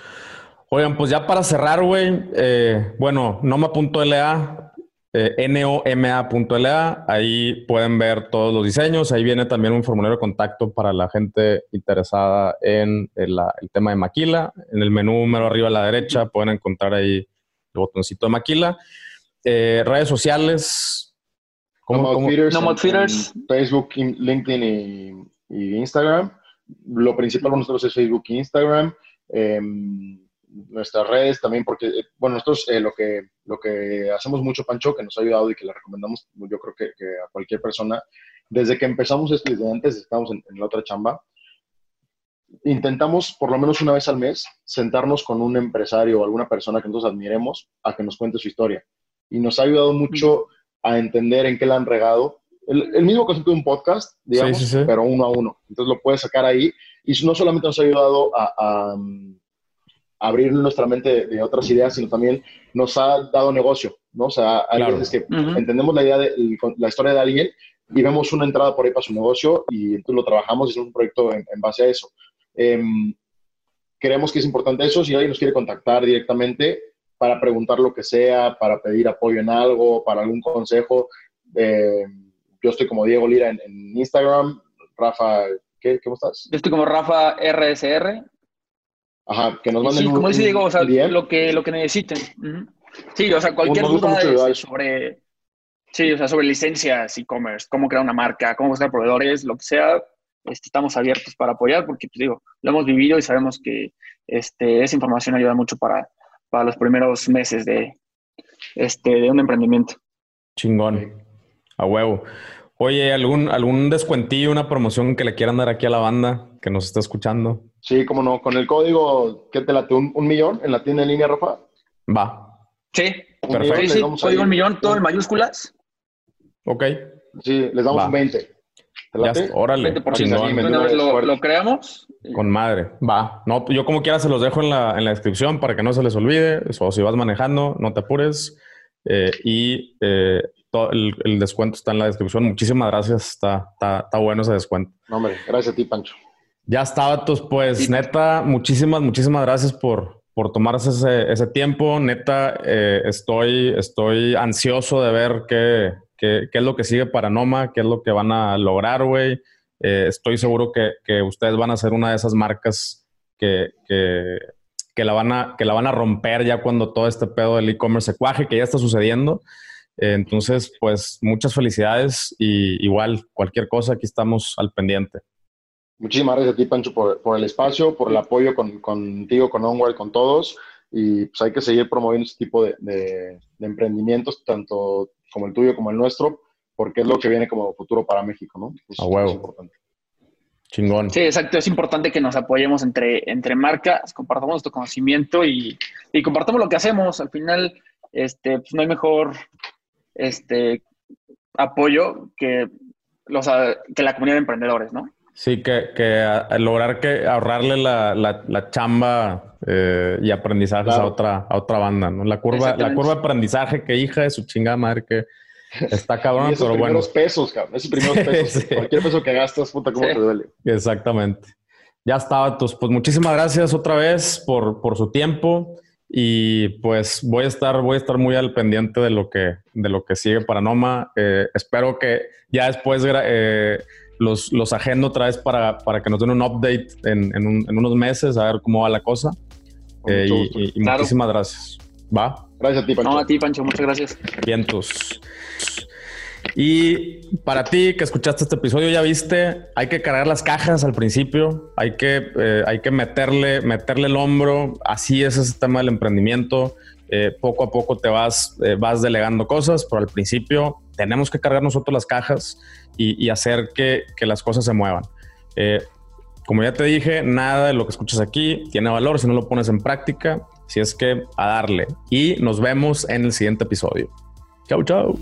Oigan, pues ya para cerrar, güey, eh, bueno, noma.la, eh, noma.la, ahí pueden ver todos los diseños, ahí viene también un formulario de contacto para la gente interesada en el, el tema de Maquila. En el menú número arriba a la derecha pueden encontrar ahí el botoncito de Maquila. Eh, redes sociales. como Facebook, LinkedIn y, Instagram. Lo principal para nosotros es Facebook e Instagram. Em, nuestras redes también, porque, eh, bueno, nosotros eh, lo, que, lo que hacemos mucho, Pancho, que nos ha ayudado y que le recomendamos, yo creo que, a cualquier persona, desde que empezamos esto, desde antes estamos en, en, la otra chamba, intentamos por lo menos una vez al mes sentarnos con un empresario o alguna persona que nosotros admiremos a que nos cuente su historia y nos ha ayudado mucho a entender en qué la han regado. El, mismo concepto de un podcast, digamos, pero uno a uno. Entonces lo puedes sacar ahí y no solamente nos ha ayudado a, mm, abrir nuestra mente de, otras ideas, sino también nos ha dado negocio, ¿no? O sea, hay veces que entendemos la idea de la historia de alguien y vemos una entrada por ahí para su negocio y entonces lo trabajamos y es un proyecto en, base a eso. Em, creemos que es importante eso. Si alguien nos quiere contactar directamente, para preguntar lo que sea, para pedir apoyo en algo, para algún consejo. Eh, yo estoy como Diego Lira en, Instagram. Rafa, ¿qué, ¿cómo estás? Yo estoy como Rafa RSR. Ajá, que nos manden sí, como dice Diego, o sea, lo que, lo que necesiten. Sí, o sea, cualquier duda sobre, sí, o sea, sobre licencias, e-commerce, cómo crear una marca, cómo buscar proveedores, lo que sea, este, estamos abiertos para apoyar porque, pues, digo, lo hemos vivido y sabemos que este, esa información ayuda mucho para, para los primeros meses de, este, de un emprendimiento. Chingón. A huevo. Oye, ¿algún, ¿algún descuentillo, una promoción que le quieran dar aquí a la banda que nos está escuchando? Sí, cómo no. Con el código, ¿qué te late? ¿Un, millón en la tienda en línea, Rafa? Va. Sí. Perfecto. Sí, código un millón, todo en mayúsculas. Ok. Sí, les damos un 20. Ya, órale, chingón. Lo, lo, creamos. Con madre, va. No, yo como quiera se los dejo en la, en la descripción para que no se les olvide. O si vas manejando, no te apures. Eh, y eh, todo el, descuento está en la descripción. Muchísimas gracias. Está, está, bueno ese descuento. No, hombre, gracias a ti, Pancho. Ya está, pues neta, muchísimas, muchísimas gracias por, por tomarse ese, ese tiempo. Neta, eh, estoy, estoy ansioso de ver qué, qué, es lo que sigue para Noma, qué es lo que van a lograr, güey. Eh, estoy seguro que, ustedes van a ser una de esas marcas que, que, la van a, que la van a romper ya cuando todo este pedo del e-commerce se cuaje, que ya está sucediendo. Entonces, pues muchas felicidades y igual cualquier cosa, aquí estamos al pendiente. Muchísimas gracias a ti, Pancho, por, el espacio, por el apoyo con, contigo, con Onward, con todos. Y pues hay que seguir promoviendo este tipo de, de emprendimientos, tanto como el tuyo, como el nuestro, porque es lo que viene como futuro para México, ¿no? a huevo. Chingón. Sí, exacto. Es importante que nos apoyemos entre, entre marcas, compartamos nuestro conocimiento y, y compartamos lo que hacemos. Al final, este, pues no hay mejor este, apoyo que, los, que la comunidad de emprendedores, ¿no? Sí, que, que lograr que ahorrarle la, la, chamba eh, y aprendizajes a otra a otra banda, ¿no? La curva la curva de aprendizaje que hija de su chingada madre que está cabrón, esos pero primeros pesos, cabrón, esos primeros pesos, cualquier peso que gastas, puta, cómo te duele. Exactamente. Ya estaba, pues, pues muchísimas gracias otra vez por, por su tiempo y pues voy a estar voy a estar muy al pendiente de lo que de lo que sigue para Noma. Eh, espero que ya después eh, los, los agendo otra vez para, para, que nos den un update en, en, unos meses, a ver cómo va la cosa. Eh, y, muchísimas gracias. ¿Va? Gracias a ti, Pancho. No, a ti, Pancho. Muchas gracias. Vientos. Y para ti que escuchaste este episodio, ya viste, hay que cargar las cajas al principio, hay que, eh, hay que meterle, meterle el hombro. Así es ese tema del emprendimiento. Eh, poco a poco te vas, vas delegando cosas, pero al principio tenemos que cargar nosotros las cajas y, hacer que, las cosas se muevan. Eh, como ya te dije, nada de lo que escuchas aquí tiene valor si no lo pones en práctica. Si es que a darle. Y nos vemos en el siguiente episodio. Chau, chau.